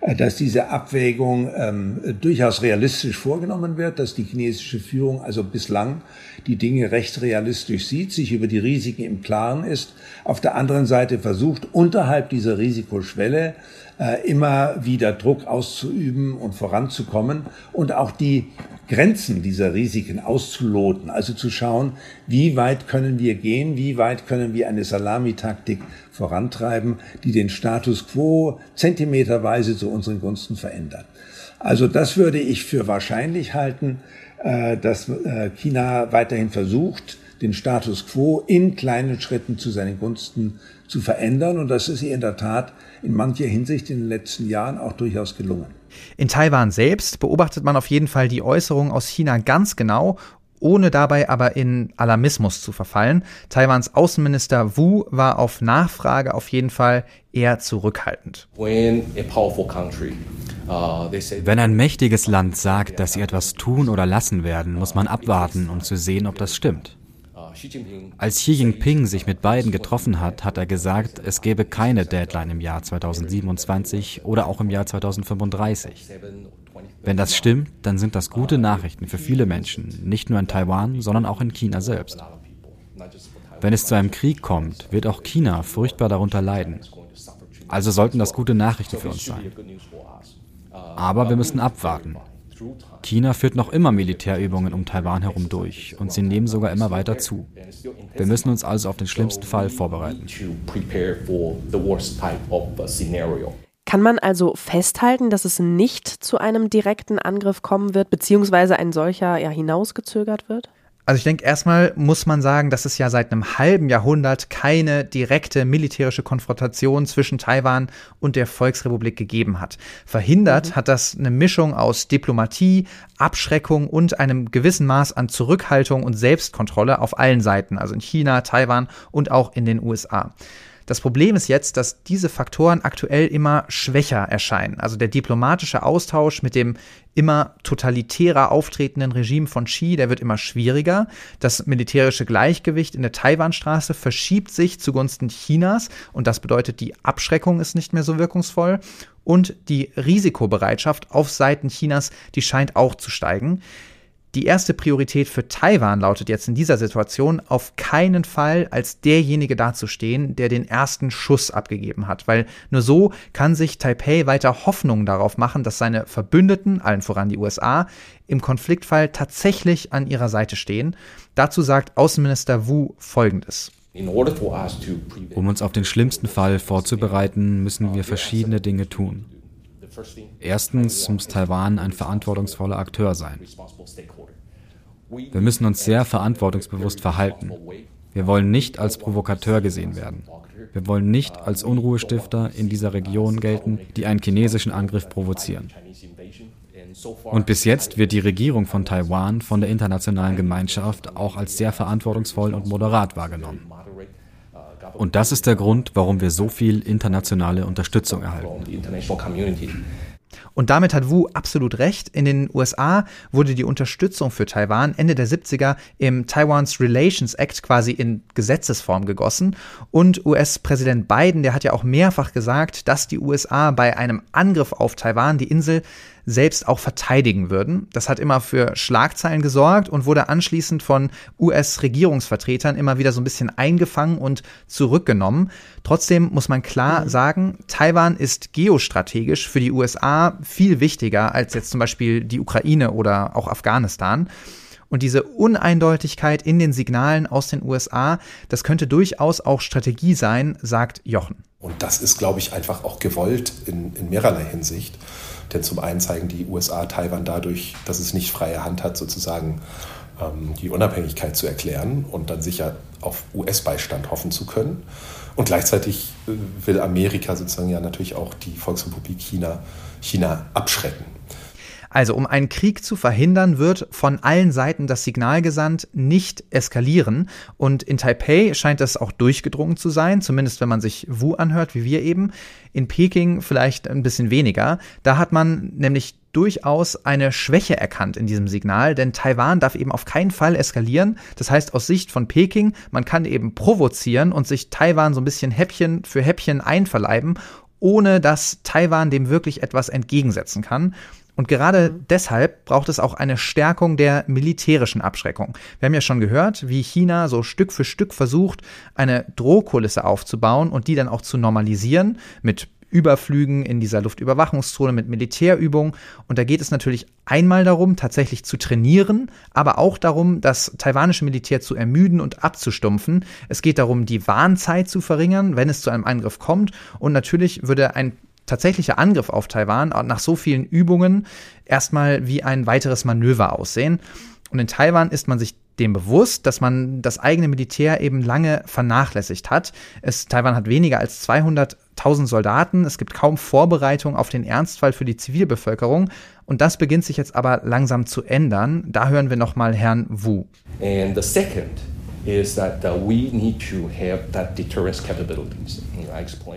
äh, dass diese Abwägung ähm, durchaus realistisch vorgenommen wird, dass die chinesische Führung also bislang die Dinge recht realistisch sieht, sich über die Risiken im Klaren ist, auf der anderen Seite versucht, unterhalb dieser Risikoschwelle äh, immer wieder Druck auszuüben und voranzukommen und auch die Grenzen dieser Risiken auszuloten, also zu schauen, wie weit können wir gehen, wie weit können wir eine Salamitaktik vorantreiben, die den Status quo zentimeterweise zu unseren Gunsten verändert. Also das würde ich für wahrscheinlich halten, äh, dass äh, China weiterhin versucht, den Status quo in kleinen Schritten zu seinen Gunsten zu verändern. Und das ist ihr in der Tat in mancher Hinsicht in den letzten Jahren auch durchaus gelungen. In Taiwan selbst beobachtet man auf jeden Fall die Äußerungen aus China ganz genau ohne dabei aber in Alarmismus zu verfallen. Taiwans Außenminister Wu war auf Nachfrage auf jeden Fall eher zurückhaltend. Uh, Wenn ein mächtiges Land sagt, dass sie etwas tun oder lassen werden, muss man abwarten, um zu sehen, ob das stimmt. Als Xi Jinping sich mit Biden getroffen hat, hat er gesagt, es gäbe keine Deadline im Jahr 2027 oder auch im Jahr 2035. Wenn das stimmt, dann sind das gute Nachrichten für viele Menschen, nicht nur in Taiwan, sondern auch in China selbst. Wenn es zu einem Krieg kommt, wird auch China furchtbar darunter leiden. Also sollten das gute Nachrichten für uns sein. Aber wir müssen abwarten. China führt noch immer Militärübungen um Taiwan herum durch und sie nehmen sogar immer weiter zu. Wir müssen uns also auf den schlimmsten Fall vorbereiten. Kann man also festhalten, dass es nicht zu einem direkten Angriff kommen wird, beziehungsweise ein solcher ja hinausgezögert wird? Also ich denke, erstmal muss man sagen, dass es ja seit einem halben Jahrhundert keine direkte militärische Konfrontation zwischen Taiwan und der Volksrepublik gegeben hat. Verhindert mhm. hat das eine Mischung aus Diplomatie, Abschreckung und einem gewissen Maß an Zurückhaltung und Selbstkontrolle auf allen Seiten, also in China, Taiwan und auch in den USA. Das Problem ist jetzt, dass diese Faktoren aktuell immer schwächer erscheinen. Also der diplomatische Austausch mit dem immer totalitärer auftretenden Regime von Xi, der wird immer schwieriger. Das militärische Gleichgewicht in der Taiwanstraße verschiebt sich zugunsten Chinas und das bedeutet, die Abschreckung ist nicht mehr so wirkungsvoll und die Risikobereitschaft auf Seiten Chinas, die scheint auch zu steigen. Die erste Priorität für Taiwan lautet jetzt in dieser Situation auf keinen Fall als derjenige dazustehen, der den ersten Schuss abgegeben hat, weil nur so kann sich Taipei weiter Hoffnungen darauf machen, dass seine Verbündeten, allen voran die USA, im Konfliktfall tatsächlich an ihrer Seite stehen. Dazu sagt Außenminister Wu Folgendes. Um uns auf den schlimmsten Fall vorzubereiten, müssen wir verschiedene Dinge tun. Erstens muss Taiwan ein verantwortungsvoller Akteur sein. Wir müssen uns sehr verantwortungsbewusst verhalten. Wir wollen nicht als Provokateur gesehen werden. Wir wollen nicht als Unruhestifter in dieser Region gelten, die einen chinesischen Angriff provozieren. Und bis jetzt wird die Regierung von Taiwan von der internationalen Gemeinschaft auch als sehr verantwortungsvoll und moderat wahrgenommen. Und das ist der Grund, warum wir so viel internationale Unterstützung erhalten. Und damit hat Wu absolut recht. In den USA wurde die Unterstützung für Taiwan Ende der 70er im Taiwan's Relations Act quasi in Gesetzesform gegossen. Und US-Präsident Biden, der hat ja auch mehrfach gesagt, dass die USA bei einem Angriff auf Taiwan die Insel selbst auch verteidigen würden. Das hat immer für Schlagzeilen gesorgt und wurde anschließend von US-Regierungsvertretern immer wieder so ein bisschen eingefangen und zurückgenommen. Trotzdem muss man klar mhm. sagen, Taiwan ist geostrategisch für die USA viel wichtiger als jetzt zum Beispiel die Ukraine oder auch Afghanistan. Und diese Uneindeutigkeit in den Signalen aus den USA, das könnte durchaus auch Strategie sein, sagt Jochen. Und das ist, glaube ich, einfach auch gewollt in, in mehrerlei Hinsicht. Denn zum einen zeigen die USA Taiwan dadurch, dass es nicht freie Hand hat, sozusagen ähm, die Unabhängigkeit zu erklären und dann sicher auf US-Beistand hoffen zu können. Und gleichzeitig äh, will Amerika sozusagen ja natürlich auch die Volksrepublik China, China abschrecken. Also, um einen Krieg zu verhindern, wird von allen Seiten das Signal gesandt, nicht eskalieren. Und in Taipei scheint das auch durchgedrungen zu sein, zumindest wenn man sich Wu anhört, wie wir eben. In Peking vielleicht ein bisschen weniger. Da hat man nämlich durchaus eine Schwäche erkannt in diesem Signal, denn Taiwan darf eben auf keinen Fall eskalieren. Das heißt, aus Sicht von Peking, man kann eben provozieren und sich Taiwan so ein bisschen Häppchen für Häppchen einverleiben, ohne dass Taiwan dem wirklich etwas entgegensetzen kann. Und gerade mhm. deshalb braucht es auch eine Stärkung der militärischen Abschreckung. Wir haben ja schon gehört, wie China so Stück für Stück versucht, eine Drohkulisse aufzubauen und die dann auch zu normalisieren mit Überflügen in dieser Luftüberwachungszone mit Militärübungen. Und da geht es natürlich einmal darum, tatsächlich zu trainieren, aber auch darum, das taiwanische Militär zu ermüden und abzustumpfen. Es geht darum, die Warnzeit zu verringern, wenn es zu einem Angriff kommt. Und natürlich würde ein tatsächliche Angriff auf Taiwan nach so vielen Übungen erstmal wie ein weiteres Manöver aussehen. Und in Taiwan ist man sich dem bewusst, dass man das eigene Militär eben lange vernachlässigt hat. Es, Taiwan hat weniger als 200.000 Soldaten. Es gibt kaum Vorbereitung auf den Ernstfall für die Zivilbevölkerung. Und das beginnt sich jetzt aber langsam zu ändern. Da hören wir noch mal Herrn Wu. And the second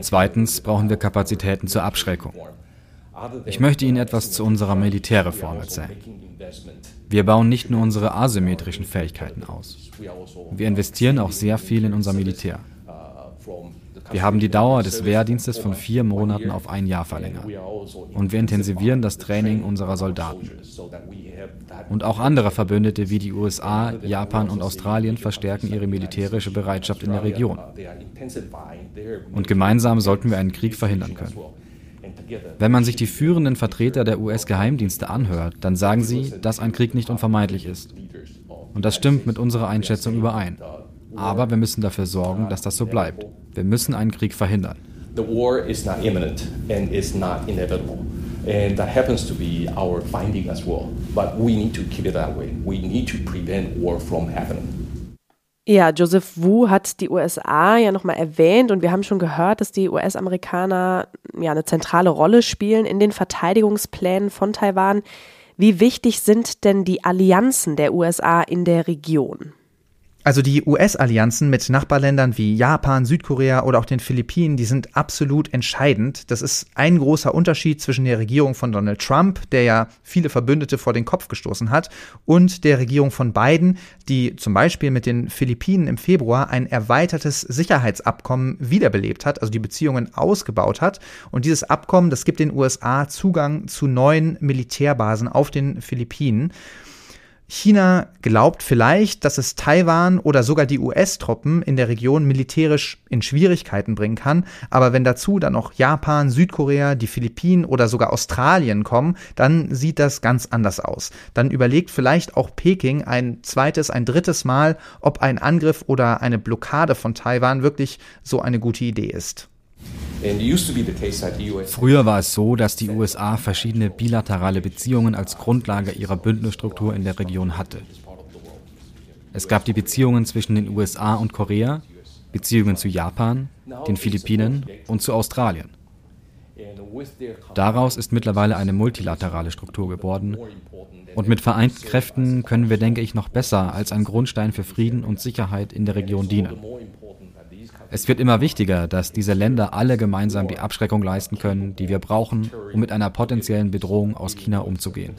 Zweitens brauchen wir Kapazitäten zur Abschreckung. Ich möchte Ihnen etwas zu unserer Militärreform erzählen. Wir bauen nicht nur unsere asymmetrischen Fähigkeiten aus. Wir investieren auch sehr viel in unser Militär. Wir haben die Dauer des Wehrdienstes von vier Monaten auf ein Jahr verlängert. Und wir intensivieren das Training unserer Soldaten. Und auch andere Verbündete wie die USA, Japan und Australien verstärken ihre militärische Bereitschaft in der Region. Und gemeinsam sollten wir einen Krieg verhindern können. Wenn man sich die führenden Vertreter der US-Geheimdienste anhört, dann sagen sie, dass ein Krieg nicht unvermeidlich ist. Und das stimmt mit unserer Einschätzung überein. Aber wir müssen dafür sorgen, dass das so bleibt. Wir müssen einen Krieg verhindern. The war is not imminent and is not inevitable. And that happens to be our finding as well. But we need to keep it that way. We need to prevent war from happening. Ja, Joseph Wu hat die USA ja nochmal erwähnt und wir haben schon gehört, dass die US-Amerikaner ja eine zentrale Rolle spielen in den Verteidigungsplänen von Taiwan. Wie wichtig sind denn die Allianzen der USA in der Region? Also die US-Allianzen mit Nachbarländern wie Japan, Südkorea oder auch den Philippinen, die sind absolut entscheidend. Das ist ein großer Unterschied zwischen der Regierung von Donald Trump, der ja viele Verbündete vor den Kopf gestoßen hat, und der Regierung von Biden, die zum Beispiel mit den Philippinen im Februar ein erweitertes Sicherheitsabkommen wiederbelebt hat, also die Beziehungen ausgebaut hat. Und dieses Abkommen, das gibt den USA Zugang zu neuen Militärbasen auf den Philippinen. China glaubt vielleicht, dass es Taiwan oder sogar die US-Truppen in der Region militärisch in Schwierigkeiten bringen kann, aber wenn dazu dann noch Japan, Südkorea, die Philippinen oder sogar Australien kommen, dann sieht das ganz anders aus. Dann überlegt vielleicht auch Peking ein zweites, ein drittes Mal, ob ein Angriff oder eine Blockade von Taiwan wirklich so eine gute Idee ist. Früher war es so, dass die USA verschiedene bilaterale Beziehungen als Grundlage ihrer Bündnisstruktur in der Region hatte. Es gab die Beziehungen zwischen den USA und Korea, Beziehungen zu Japan, den Philippinen und zu Australien. Daraus ist mittlerweile eine multilaterale Struktur geworden. Und mit vereinten Kräften können wir, denke ich, noch besser als ein Grundstein für Frieden und Sicherheit in der Region dienen. Es wird immer wichtiger, dass diese Länder alle gemeinsam die Abschreckung leisten können, die wir brauchen, um mit einer potenziellen Bedrohung aus China umzugehen.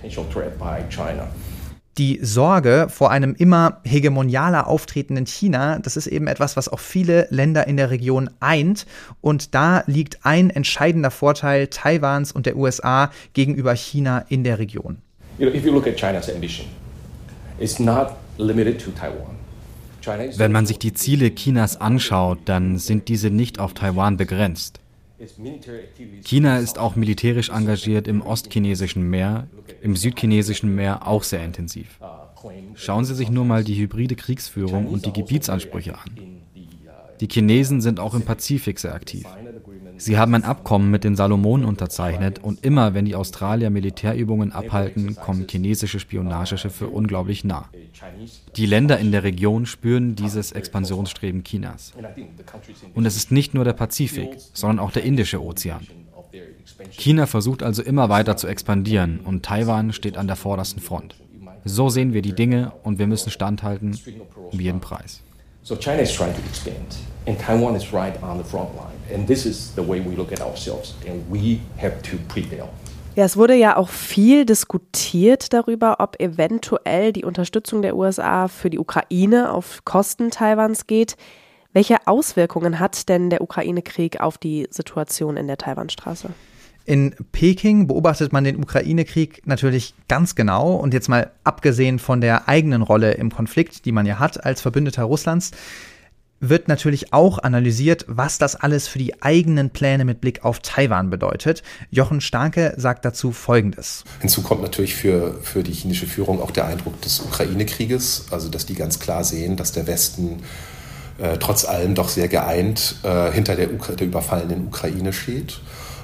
Die Sorge vor einem immer hegemonialer auftretenden China, das ist eben etwas, was auch viele Länder in der Region eint. Und da liegt ein entscheidender Vorteil Taiwans und der USA gegenüber China in der Region. You know, if you look at China's ambition, it's not limited to Taiwan. Wenn man sich die Ziele Chinas anschaut, dann sind diese nicht auf Taiwan begrenzt. China ist auch militärisch engagiert im ostchinesischen Meer, im südchinesischen Meer auch sehr intensiv. Schauen Sie sich nur mal die hybride Kriegsführung und die Gebietsansprüche an. Die Chinesen sind auch im Pazifik sehr aktiv. Sie haben ein Abkommen mit den Salomonen unterzeichnet und immer, wenn die Australier Militärübungen abhalten, kommen chinesische Spionageschiffe unglaublich nah. Die Länder in der Region spüren dieses Expansionsstreben Chinas. Und es ist nicht nur der Pazifik, sondern auch der Indische Ozean. China versucht also immer weiter zu expandieren und Taiwan steht an der vordersten Front. So sehen wir die Dinge und wir müssen standhalten um jeden Preis. So China is trying to expand, and Taiwan is right on the front line. And this is the way we look at ourselves, and we have to prevail. Ja, es wurde ja auch viel diskutiert darüber, ob eventuell die Unterstützung der USA für die Ukraine auf Kosten Taiwans geht. Welche Auswirkungen hat denn der Ukraine-Krieg auf die Situation in der Taiwanstraße? In Peking beobachtet man den Ukraine-Krieg natürlich ganz genau und jetzt mal abgesehen von der eigenen Rolle im Konflikt, die man ja hat als Verbündeter Russlands, wird natürlich auch analysiert, was das alles für die eigenen Pläne mit Blick auf Taiwan bedeutet. Jochen Starke sagt dazu Folgendes. Hinzu kommt natürlich für, für die chinesische Führung auch der Eindruck des Ukraine-Krieges, also dass die ganz klar sehen, dass der Westen äh, trotz allem doch sehr geeint äh, hinter der, der überfallenen Ukraine steht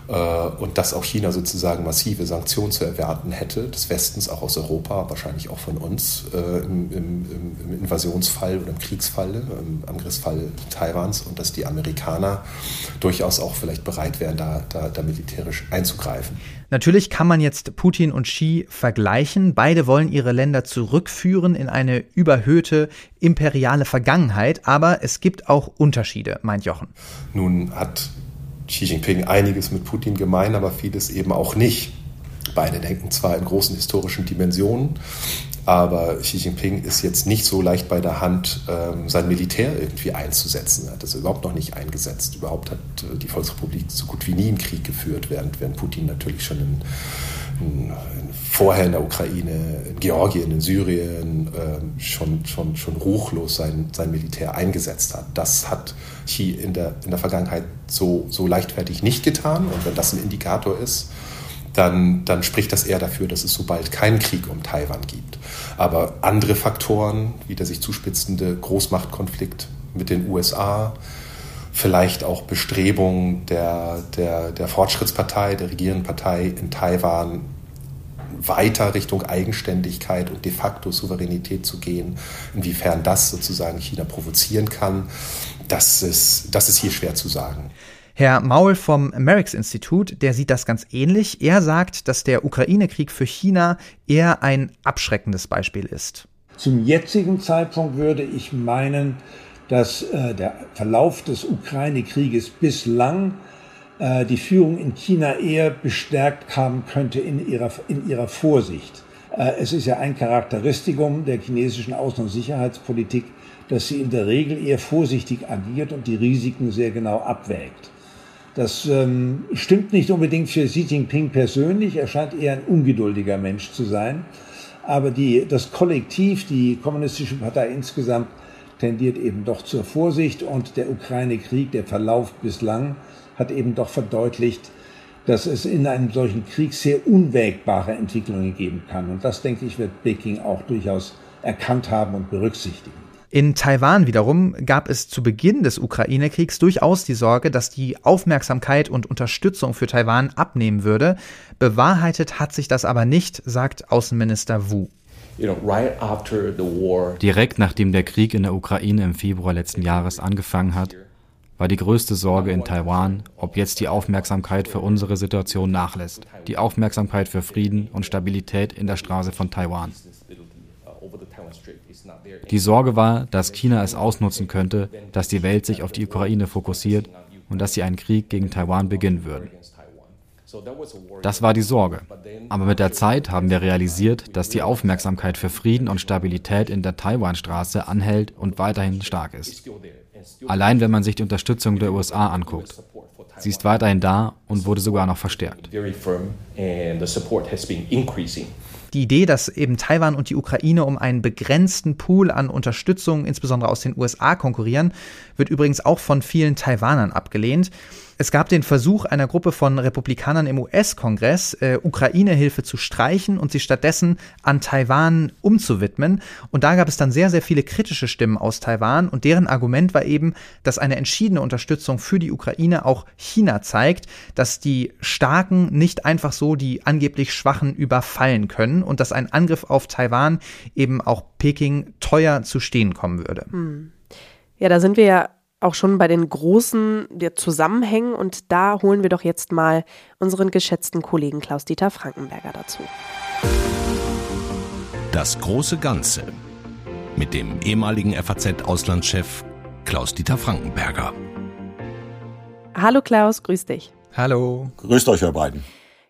und dass auch China sozusagen massive Sanktionen zu erwarten hätte, des Westens, auch aus Europa, wahrscheinlich auch von uns, äh, im, im, im Invasionsfall oder im Kriegsfall, im Angriffsfall Taiwans und dass die Amerikaner durchaus auch vielleicht bereit wären, da, da, da militärisch einzugreifen. Natürlich kann man jetzt Putin und Xi vergleichen. Beide wollen ihre Länder zurückführen in eine überhöhte imperiale Vergangenheit, aber es gibt auch Unterschiede, meint Jochen. Nun hat Xi Jinping einiges mit Putin gemein, aber vieles eben auch nicht. Beide denken zwar in großen historischen Dimensionen, aber Xi Jinping ist jetzt nicht so leicht bei der Hand, ähm, sein Militär irgendwie einzusetzen. Er hat das überhaupt noch nicht eingesetzt. Überhaupt hat äh, die Volksrepublik so gut wie nie einen Krieg geführt, während, während Putin natürlich schon in, vorher in der Ukraine, in Georgien, in Syrien ähm, schon, schon, schon ruchlos sein, sein Militär eingesetzt hat. Das hat Xi in der, in der Vergangenheit so, so leichtfertig nicht getan. Und wenn das ein Indikator ist, dann, dann spricht das eher dafür, dass es so bald keinen Krieg um Taiwan gibt. Aber andere Faktoren, wie der sich zuspitzende Großmachtkonflikt mit den USA, vielleicht auch Bestrebungen der, der, der Fortschrittspartei, der regierenden Partei in Taiwan, weiter Richtung Eigenständigkeit und de facto Souveränität zu gehen, inwiefern das sozusagen China provozieren kann, das ist, das ist hier schwer zu sagen. Herr Maul vom Merix Institut, der sieht das ganz ähnlich. Er sagt, dass der Ukraine-Krieg für China eher ein abschreckendes Beispiel ist. Zum jetzigen Zeitpunkt würde ich meinen, dass äh, der Verlauf des Ukraine-Krieges bislang äh, die Führung in China eher bestärkt haben könnte in ihrer, in ihrer Vorsicht. Äh, es ist ja ein Charakteristikum der chinesischen Außen- und Sicherheitspolitik, dass sie in der Regel eher vorsichtig agiert und die Risiken sehr genau abwägt. Das ähm, stimmt nicht unbedingt für Xi Jinping persönlich. Er scheint eher ein ungeduldiger Mensch zu sein. Aber die, das Kollektiv, die Kommunistische Partei insgesamt, tendiert eben doch zur Vorsicht. Und der Ukraine-Krieg, der Verlauf bislang, hat eben doch verdeutlicht, dass es in einem solchen Krieg sehr unwägbare Entwicklungen geben kann. Und das, denke ich, wird Peking auch durchaus erkannt haben und berücksichtigen. In Taiwan wiederum gab es zu Beginn des Ukraine-Kriegs durchaus die Sorge, dass die Aufmerksamkeit und Unterstützung für Taiwan abnehmen würde. Bewahrheitet hat sich das aber nicht, sagt Außenminister Wu. Direkt nachdem der Krieg in der Ukraine im Februar letzten Jahres angefangen hat, war die größte Sorge in Taiwan, ob jetzt die Aufmerksamkeit für unsere Situation nachlässt, die Aufmerksamkeit für Frieden und Stabilität in der Straße von Taiwan. Die Sorge war, dass China es ausnutzen könnte, dass die Welt sich auf die Ukraine fokussiert und dass sie einen Krieg gegen Taiwan beginnen würden. Das war die Sorge. Aber mit der Zeit haben wir realisiert, dass die Aufmerksamkeit für Frieden und Stabilität in der Taiwanstraße anhält und weiterhin stark ist. Allein wenn man sich die Unterstützung der USA anguckt. Sie ist weiterhin da und wurde sogar noch verstärkt. Die Idee, dass eben Taiwan und die Ukraine um einen begrenzten Pool an Unterstützung, insbesondere aus den USA, konkurrieren, wird übrigens auch von vielen Taiwanern abgelehnt. Es gab den Versuch einer Gruppe von Republikanern im US-Kongress, äh, Ukraine-Hilfe zu streichen und sie stattdessen an Taiwan umzuwidmen. Und da gab es dann sehr, sehr viele kritische Stimmen aus Taiwan. Und deren Argument war eben, dass eine entschiedene Unterstützung für die Ukraine auch China zeigt, dass die Starken nicht einfach so die angeblich Schwachen überfallen können und dass ein Angriff auf Taiwan eben auch Peking teuer zu stehen kommen würde. Hm. Ja, da sind wir ja auch schon bei den großen der Zusammenhängen und da holen wir doch jetzt mal unseren geschätzten Kollegen Klaus-Dieter Frankenberger dazu. Das große Ganze mit dem ehemaligen FAZ-Auslandschef Klaus-Dieter Frankenberger. Hallo Klaus, grüß dich. Hallo. Grüßt euch, ihr beiden.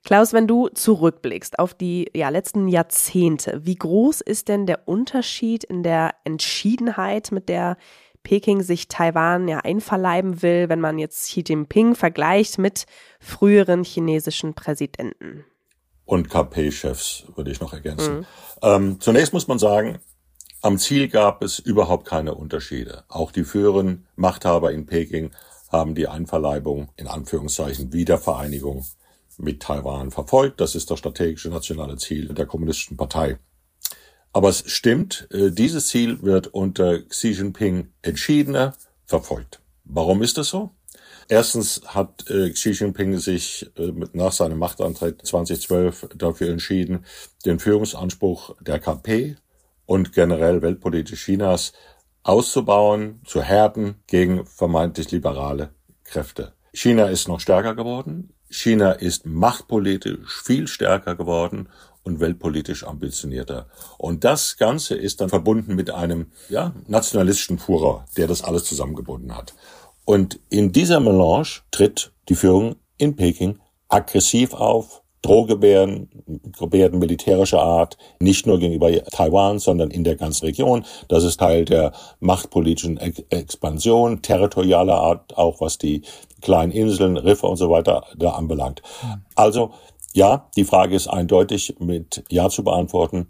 Klaus, wenn du zurückblickst auf die ja, letzten Jahrzehnte, wie groß ist denn der Unterschied in der Entschiedenheit, mit der Peking sich Taiwan ja einverleiben will, wenn man jetzt Xi Jinping vergleicht mit früheren chinesischen Präsidenten. Und KP-Chefs würde ich noch ergänzen. Mhm. Ähm, zunächst muss man sagen, am Ziel gab es überhaupt keine Unterschiede. Auch die früheren Machthaber in Peking haben die Einverleibung in Anführungszeichen Wiedervereinigung mit Taiwan verfolgt. Das ist das strategische nationale Ziel der Kommunistischen Partei. Aber es stimmt, äh, dieses Ziel wird unter Xi Jinping entschiedener verfolgt. Warum ist das so? Erstens hat äh, Xi Jinping sich äh, nach seinem Machtantritt 2012 dafür entschieden, den Führungsanspruch der KP und generell weltpolitisch Chinas auszubauen, zu härten gegen vermeintlich liberale Kräfte. China ist noch stärker geworden. China ist machtpolitisch viel stärker geworden und weltpolitisch ambitionierter. Und das Ganze ist dann verbunden mit einem ja, nationalistischen Furor, der das alles zusammengebunden hat. Und in dieser Melange tritt die Führung in Peking aggressiv auf, Drohgebärden, Gebärden militärischer Art, nicht nur gegenüber Taiwan, sondern in der ganzen Region. Das ist Teil der machtpolitischen Expansion, territorialer Art, auch was die kleinen Inseln, Riffe und so weiter da anbelangt. Also, ja, die Frage ist eindeutig mit Ja zu beantworten.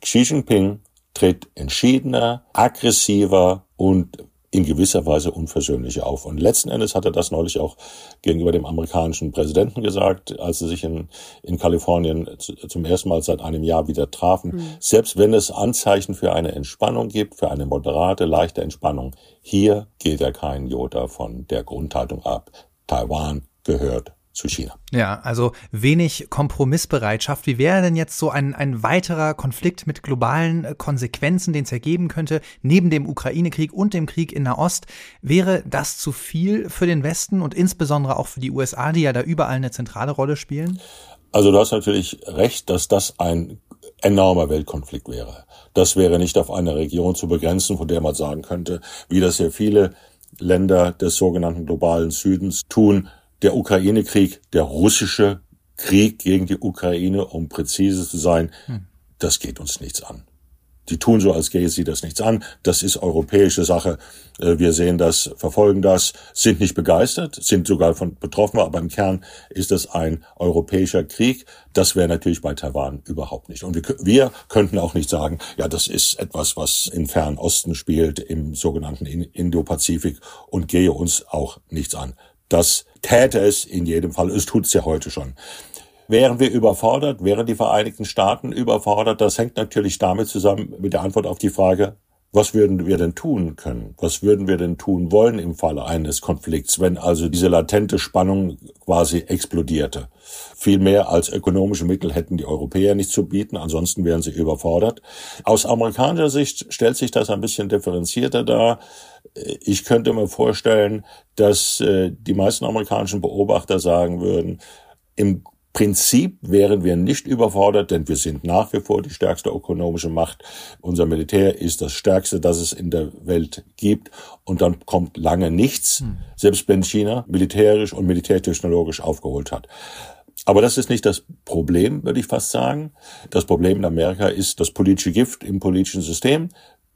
Xi Jinping tritt entschiedener, aggressiver und in gewisser Weise unversöhnlich auf. Und letzten Endes hat er das neulich auch gegenüber dem amerikanischen Präsidenten gesagt, als sie sich in, in Kalifornien zum ersten Mal seit einem Jahr wieder trafen. Mhm. Selbst wenn es Anzeichen für eine Entspannung gibt, für eine moderate, leichte Entspannung, hier geht er kein Jota von der Grundhaltung ab. Taiwan gehört zu China. Ja, also wenig Kompromissbereitschaft. Wie wäre denn jetzt so ein, ein weiterer Konflikt mit globalen äh, Konsequenzen, den es ergeben könnte, neben dem Ukraine-Krieg und dem Krieg in Nahost? Wäre das zu viel für den Westen und insbesondere auch für die USA, die ja da überall eine zentrale Rolle spielen? Also du hast natürlich recht, dass das ein enormer Weltkonflikt wäre. Das wäre nicht auf eine Region zu begrenzen, von der man sagen könnte, wie das ja viele Länder des sogenannten globalen Südens tun, der Ukraine-Krieg, der russische Krieg gegen die Ukraine, um präzise zu sein, hm. das geht uns nichts an. Die tun so, als gehe sie das nichts an. Das ist europäische Sache. Äh, wir sehen das, verfolgen das, sind nicht begeistert, sind sogar von betroffen, aber im Kern ist es ein europäischer Krieg. Das wäre natürlich bei Taiwan überhaupt nicht. Und wir, wir könnten auch nicht sagen, ja, das ist etwas, was im Fernen Osten spielt, im sogenannten Indo-Pazifik und gehe uns auch nichts an. Das täte es in jedem Fall. Es tut es ja heute schon. Wären wir überfordert? Wären die Vereinigten Staaten überfordert? Das hängt natürlich damit zusammen mit der Antwort auf die Frage, was würden wir denn tun können? Was würden wir denn tun wollen im Falle eines Konflikts, wenn also diese latente Spannung quasi explodierte? Viel mehr als ökonomische Mittel hätten die Europäer nicht zu bieten, ansonsten wären sie überfordert. Aus amerikanischer Sicht stellt sich das ein bisschen differenzierter dar. Ich könnte mir vorstellen, dass äh, die meisten amerikanischen Beobachter sagen würden, im Prinzip wären wir nicht überfordert, denn wir sind nach wie vor die stärkste ökonomische Macht. Unser Militär ist das stärkste, das es in der Welt gibt. Und dann kommt lange nichts, hm. selbst wenn China militärisch und militärtechnologisch aufgeholt hat. Aber das ist nicht das Problem, würde ich fast sagen. Das Problem in Amerika ist das politische Gift im politischen System.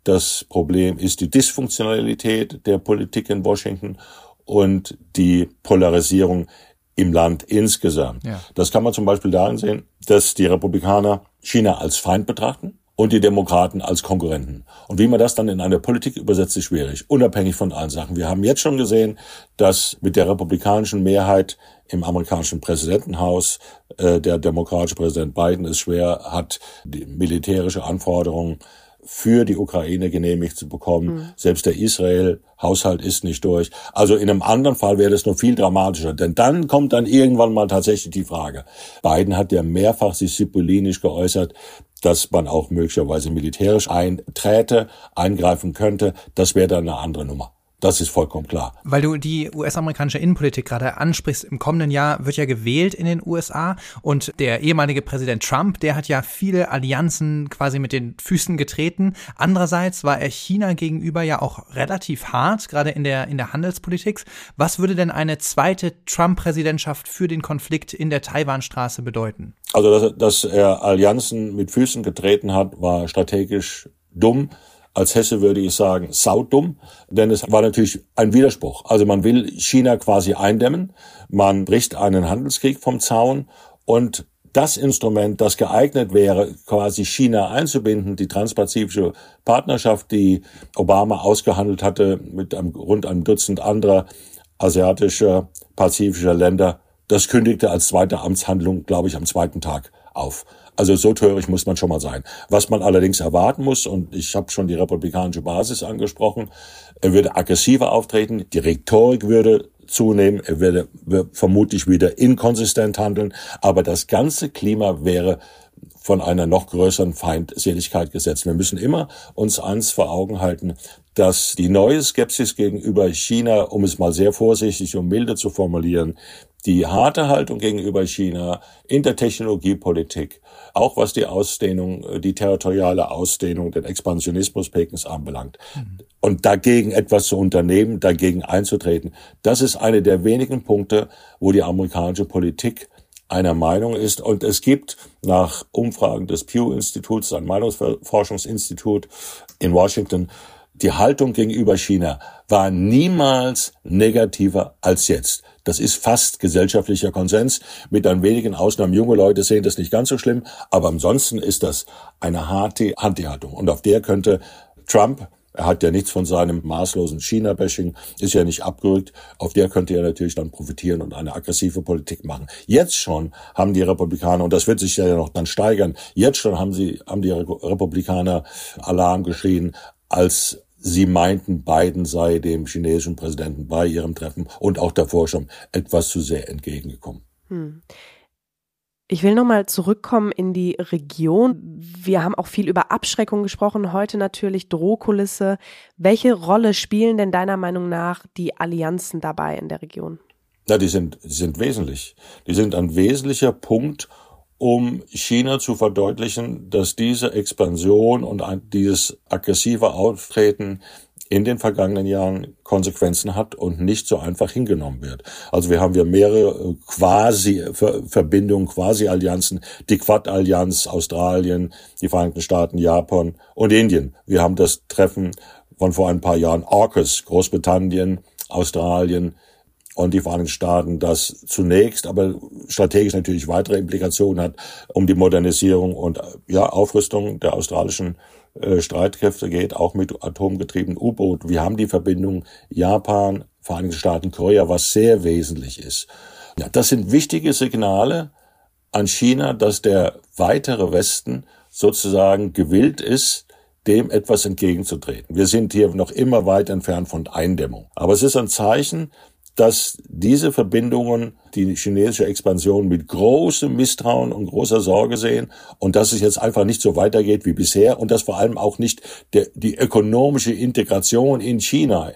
Das Problem ist die Dysfunktionalität der Politik in Washington und die Polarisierung im Land insgesamt. Ja. Das kann man zum Beispiel darin sehen, dass die Republikaner China als Feind betrachten und die Demokraten als Konkurrenten. Und wie man das dann in eine Politik übersetzt, ist schwierig, unabhängig von allen Sachen. Wir haben jetzt schon gesehen, dass mit der republikanischen Mehrheit im amerikanischen Präsidentenhaus äh, der demokratische Präsident Biden es schwer hat, die militärische Anforderungen für die Ukraine genehmigt zu bekommen. Mhm. Selbst der Israel-Haushalt ist nicht durch. Also in einem anderen Fall wäre das noch viel dramatischer. Denn dann kommt dann irgendwann mal tatsächlich die Frage. Biden hat ja mehrfach sich sibyllinisch geäußert, dass man auch möglicherweise militärisch einträte, eingreifen könnte. Das wäre dann eine andere Nummer. Das ist vollkommen klar. Weil du die US-amerikanische Innenpolitik gerade ansprichst, im kommenden Jahr wird ja gewählt in den USA und der ehemalige Präsident Trump, der hat ja viele Allianzen quasi mit den Füßen getreten. Andererseits war er China gegenüber ja auch relativ hart, gerade in der, in der Handelspolitik. Was würde denn eine zweite Trump-Präsidentschaft für den Konflikt in der Taiwanstraße bedeuten? Also, dass, dass er Allianzen mit Füßen getreten hat, war strategisch dumm als Hesse würde ich sagen, saudumm, denn es war natürlich ein Widerspruch. Also man will China quasi eindämmen, man bricht einen Handelskrieg vom Zaun und das Instrument, das geeignet wäre, quasi China einzubinden, die transpazifische Partnerschaft, die Obama ausgehandelt hatte mit einem, rund einem Dutzend anderer asiatischer, pazifischer Länder, das kündigte als zweite Amtshandlung, glaube ich, am zweiten Tag auf. Also so töricht muss man schon mal sein. Was man allerdings erwarten muss, und ich habe schon die republikanische Basis angesprochen, er würde aggressiver auftreten, die Rhetorik würde zunehmen, er würde vermutlich wieder inkonsistent handeln, aber das ganze Klima wäre von einer noch größeren Feindseligkeit gesetzt. Wir müssen immer uns eins vor Augen halten, dass die neue Skepsis gegenüber China, um es mal sehr vorsichtig und milde zu formulieren, die harte Haltung gegenüber China in der Technologiepolitik, auch was die Ausdehnung, die territoriale Ausdehnung, den Expansionismus Pekings anbelangt. Und dagegen etwas zu unternehmen, dagegen einzutreten, das ist eine der wenigen Punkte, wo die amerikanische Politik einer Meinung ist. Und es gibt nach Umfragen des Pew-Instituts, ein Meinungsforschungsinstitut in Washington, die Haltung gegenüber China war niemals negativer als jetzt. Das ist fast gesellschaftlicher Konsens. Mit ein wenigen Ausnahmen. Junge Leute sehen das nicht ganz so schlimm. Aber ansonsten ist das eine harte Anti-Haltung. Und auf der könnte Trump er hat ja nichts von seinem maßlosen China-Bashing, ist ja nicht abgerückt. Auf der könnte er natürlich dann profitieren und eine aggressive Politik machen. Jetzt schon haben die Republikaner, und das wird sich ja noch dann steigern, jetzt schon haben sie, haben die Republikaner Alarm geschrien, als sie meinten, Biden sei dem chinesischen Präsidenten bei ihrem Treffen und auch davor schon etwas zu sehr entgegengekommen. Hm. Ich will nochmal zurückkommen in die Region. Wir haben auch viel über Abschreckung gesprochen, heute natürlich Drohkulisse. Welche Rolle spielen denn deiner Meinung nach die Allianzen dabei in der Region? Na, die sind, die sind wesentlich. Die sind ein wesentlicher Punkt, um China zu verdeutlichen, dass diese Expansion und dieses aggressive Auftreten in den vergangenen Jahren Konsequenzen hat und nicht so einfach hingenommen wird. Also wir haben wir mehrere äh, quasi Verbindungen, quasi Allianzen, die Quad-Allianz, Australien, die Vereinigten Staaten, Japan und Indien. Wir haben das Treffen von vor ein paar Jahren AUKUS, Großbritannien, Australien, und die Vereinigten Staaten, das zunächst, aber strategisch natürlich weitere Implikationen hat, um die Modernisierung und ja, Aufrüstung der australischen äh, Streitkräfte geht, auch mit atomgetriebenen U-Boot. Wir haben die Verbindung Japan, Vereinigte Staaten, Korea, was sehr wesentlich ist. Ja, das sind wichtige Signale an China, dass der weitere Westen sozusagen gewillt ist, dem etwas entgegenzutreten. Wir sind hier noch immer weit entfernt von Eindämmung. Aber es ist ein Zeichen, dass diese Verbindungen die chinesische Expansion mit großem Misstrauen und großer Sorge sehen und dass es jetzt einfach nicht so weitergeht wie bisher und dass vor allem auch nicht der, die ökonomische Integration in China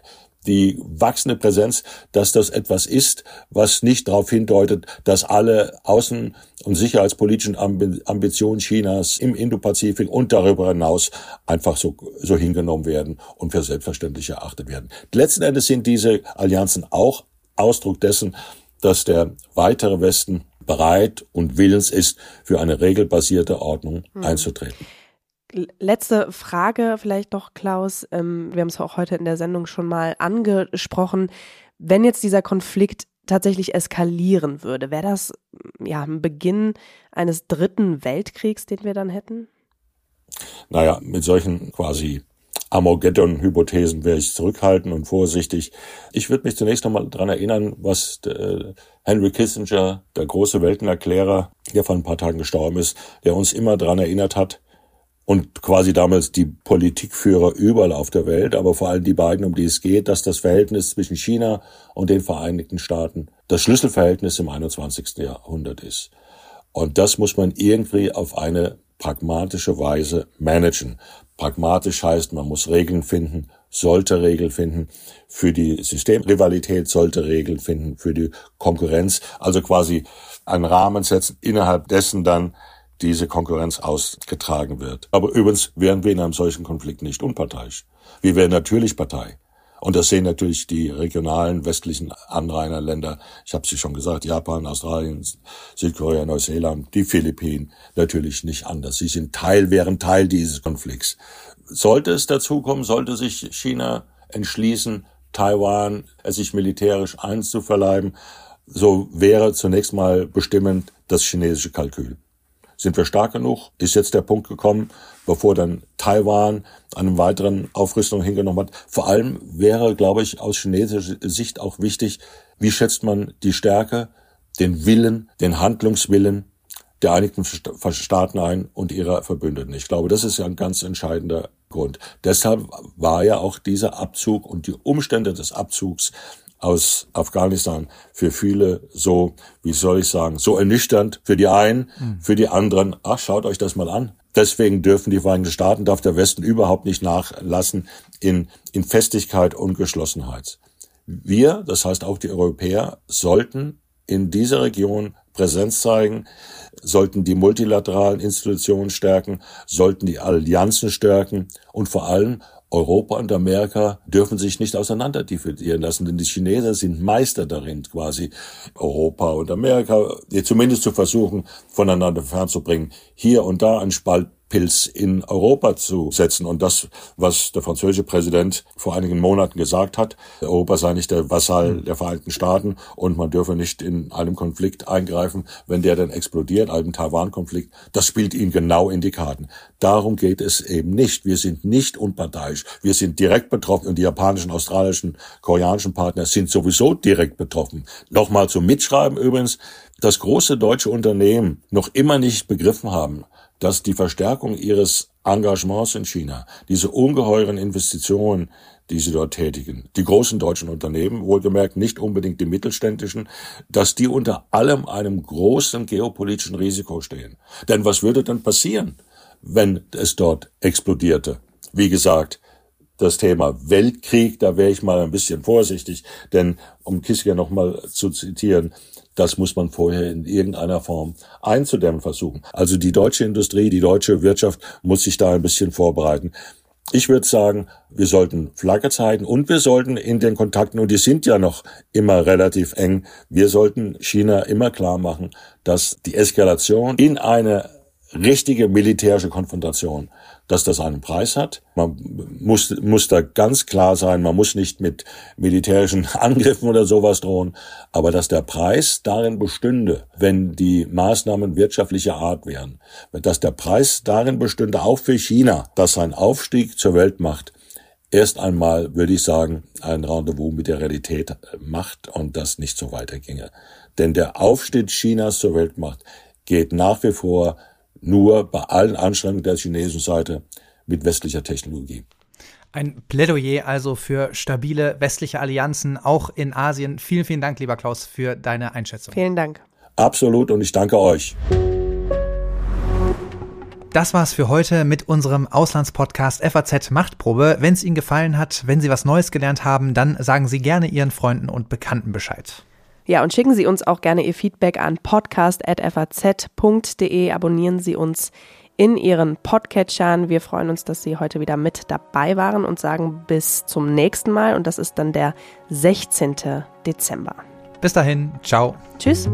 die wachsende Präsenz, dass das etwas ist, was nicht darauf hindeutet, dass alle außen- und sicherheitspolitischen Ambitionen Chinas im Indopazifik und darüber hinaus einfach so, so hingenommen werden und für selbstverständlich erachtet werden. Letzten Endes sind diese Allianzen auch Ausdruck dessen, dass der weitere Westen bereit und willens ist, für eine regelbasierte Ordnung mhm. einzutreten. Letzte Frage vielleicht noch, Klaus. Ähm, wir haben es auch heute in der Sendung schon mal angesprochen. Wenn jetzt dieser Konflikt tatsächlich eskalieren würde, wäre das ja ein Beginn eines dritten Weltkriegs, den wir dann hätten? Naja, mit solchen quasi Armageddon-Hypothesen wäre ich zurückhaltend und vorsichtig. Ich würde mich zunächst nochmal dran erinnern, was äh, Henry Kissinger, der große Weltenerklärer, der vor ein paar Tagen gestorben ist, der uns immer dran erinnert hat, und quasi damals die Politikführer überall auf der Welt, aber vor allem die beiden, um die es geht, dass das Verhältnis zwischen China und den Vereinigten Staaten das Schlüsselverhältnis im 21. Jahrhundert ist. Und das muss man irgendwie auf eine pragmatische Weise managen. Pragmatisch heißt, man muss Regeln finden, sollte Regeln finden für die Systemrivalität, sollte Regeln finden für die Konkurrenz, also quasi einen Rahmen setzen, innerhalb dessen dann diese Konkurrenz ausgetragen wird. Aber übrigens wären wir in einem solchen Konflikt nicht unparteiisch. Wir wären natürlich Partei. Und das sehen natürlich die regionalen westlichen Anrainerländer, ich habe sie schon gesagt, Japan, Australien, Südkorea, Neuseeland, die Philippinen, natürlich nicht anders. Sie sind Teil, wären Teil dieses Konflikts. Sollte es dazu kommen, sollte sich China entschließen, Taiwan sich militärisch einzuverleiben, so wäre zunächst mal bestimmend das chinesische Kalkül. Sind wir stark genug? Ist jetzt der Punkt gekommen, bevor dann Taiwan einem weiteren Aufrüstung hingenommen hat. Vor allem wäre, glaube ich, aus chinesischer Sicht auch wichtig, wie schätzt man die Stärke, den Willen, den Handlungswillen der Einigten Staaten ein und ihrer Verbündeten. Ich glaube, das ist ja ein ganz entscheidender Grund. Deshalb war ja auch dieser Abzug und die Umstände des Abzugs aus Afghanistan für viele so, wie soll ich sagen, so ernüchternd für die einen, mhm. für die anderen, ach, schaut euch das mal an. Deswegen dürfen die Vereinigten Staaten, darf der Westen überhaupt nicht nachlassen in, in Festigkeit und Geschlossenheit. Wir, das heißt auch die Europäer, sollten in dieser Region Präsenz zeigen, sollten die multilateralen Institutionen stärken, sollten die Allianzen stärken und vor allem Europa und Amerika dürfen sich nicht auseinander dividieren lassen, denn die Chinesen sind Meister darin, quasi Europa und Amerika zumindest zu versuchen, voneinander fernzubringen. Hier und da ein Spalt Pilz in Europa zu setzen. Und das, was der französische Präsident vor einigen Monaten gesagt hat, Europa sei nicht der Vasall hm. der Vereinigten Staaten und man dürfe nicht in einem Konflikt eingreifen, wenn der dann explodiert, einem Taiwan-Konflikt, das spielt ihm genau in die Karten. Darum geht es eben nicht. Wir sind nicht unparteiisch. Wir sind direkt betroffen und die japanischen, australischen, koreanischen Partner sind sowieso direkt betroffen. Nochmal zum Mitschreiben übrigens, dass große deutsche Unternehmen noch immer nicht begriffen haben, dass die Verstärkung ihres Engagements in China, diese ungeheuren Investitionen, die sie dort tätigen, die großen deutschen Unternehmen, wohlgemerkt nicht unbedingt die mittelständischen, dass die unter allem einem großen geopolitischen Risiko stehen. Denn was würde dann passieren, wenn es dort explodierte? Wie gesagt, das Thema Weltkrieg, da wäre ich mal ein bisschen vorsichtig, denn um Kissinger nochmal zu zitieren, das muss man vorher in irgendeiner Form einzudämmen versuchen. Also die deutsche Industrie, die deutsche Wirtschaft muss sich da ein bisschen vorbereiten. Ich würde sagen, wir sollten Flagge zeigen und wir sollten in den Kontakten, und die sind ja noch immer relativ eng, wir sollten China immer klar machen, dass die Eskalation in eine richtige militärische Konfrontation dass das einen Preis hat. Man muss, muss da ganz klar sein, man muss nicht mit militärischen *laughs* Angriffen oder sowas drohen, aber dass der Preis darin bestünde, wenn die Maßnahmen wirtschaftlicher Art wären, dass der Preis darin bestünde, auch für China, dass sein Aufstieg zur Weltmacht erst einmal, würde ich sagen, ein Rendezvous mit der Realität macht und das nicht so weiterginge. Denn der Aufstieg Chinas zur Weltmacht geht nach wie vor nur bei allen Anstrengungen der chinesischen Seite mit westlicher Technologie. Ein Plädoyer also für stabile westliche Allianzen auch in Asien. Vielen, vielen Dank, lieber Klaus, für deine Einschätzung. Vielen Dank. Absolut und ich danke euch. Das war's für heute mit unserem Auslandspodcast FAZ Machtprobe. Wenn es Ihnen gefallen hat, wenn Sie was Neues gelernt haben, dann sagen Sie gerne Ihren Freunden und Bekannten Bescheid. Ja, und schicken Sie uns auch gerne Ihr Feedback an podcast.faz.de. Abonnieren Sie uns in Ihren Podcatchern. Wir freuen uns, dass Sie heute wieder mit dabei waren und sagen bis zum nächsten Mal. Und das ist dann der 16. Dezember. Bis dahin, ciao. Tschüss.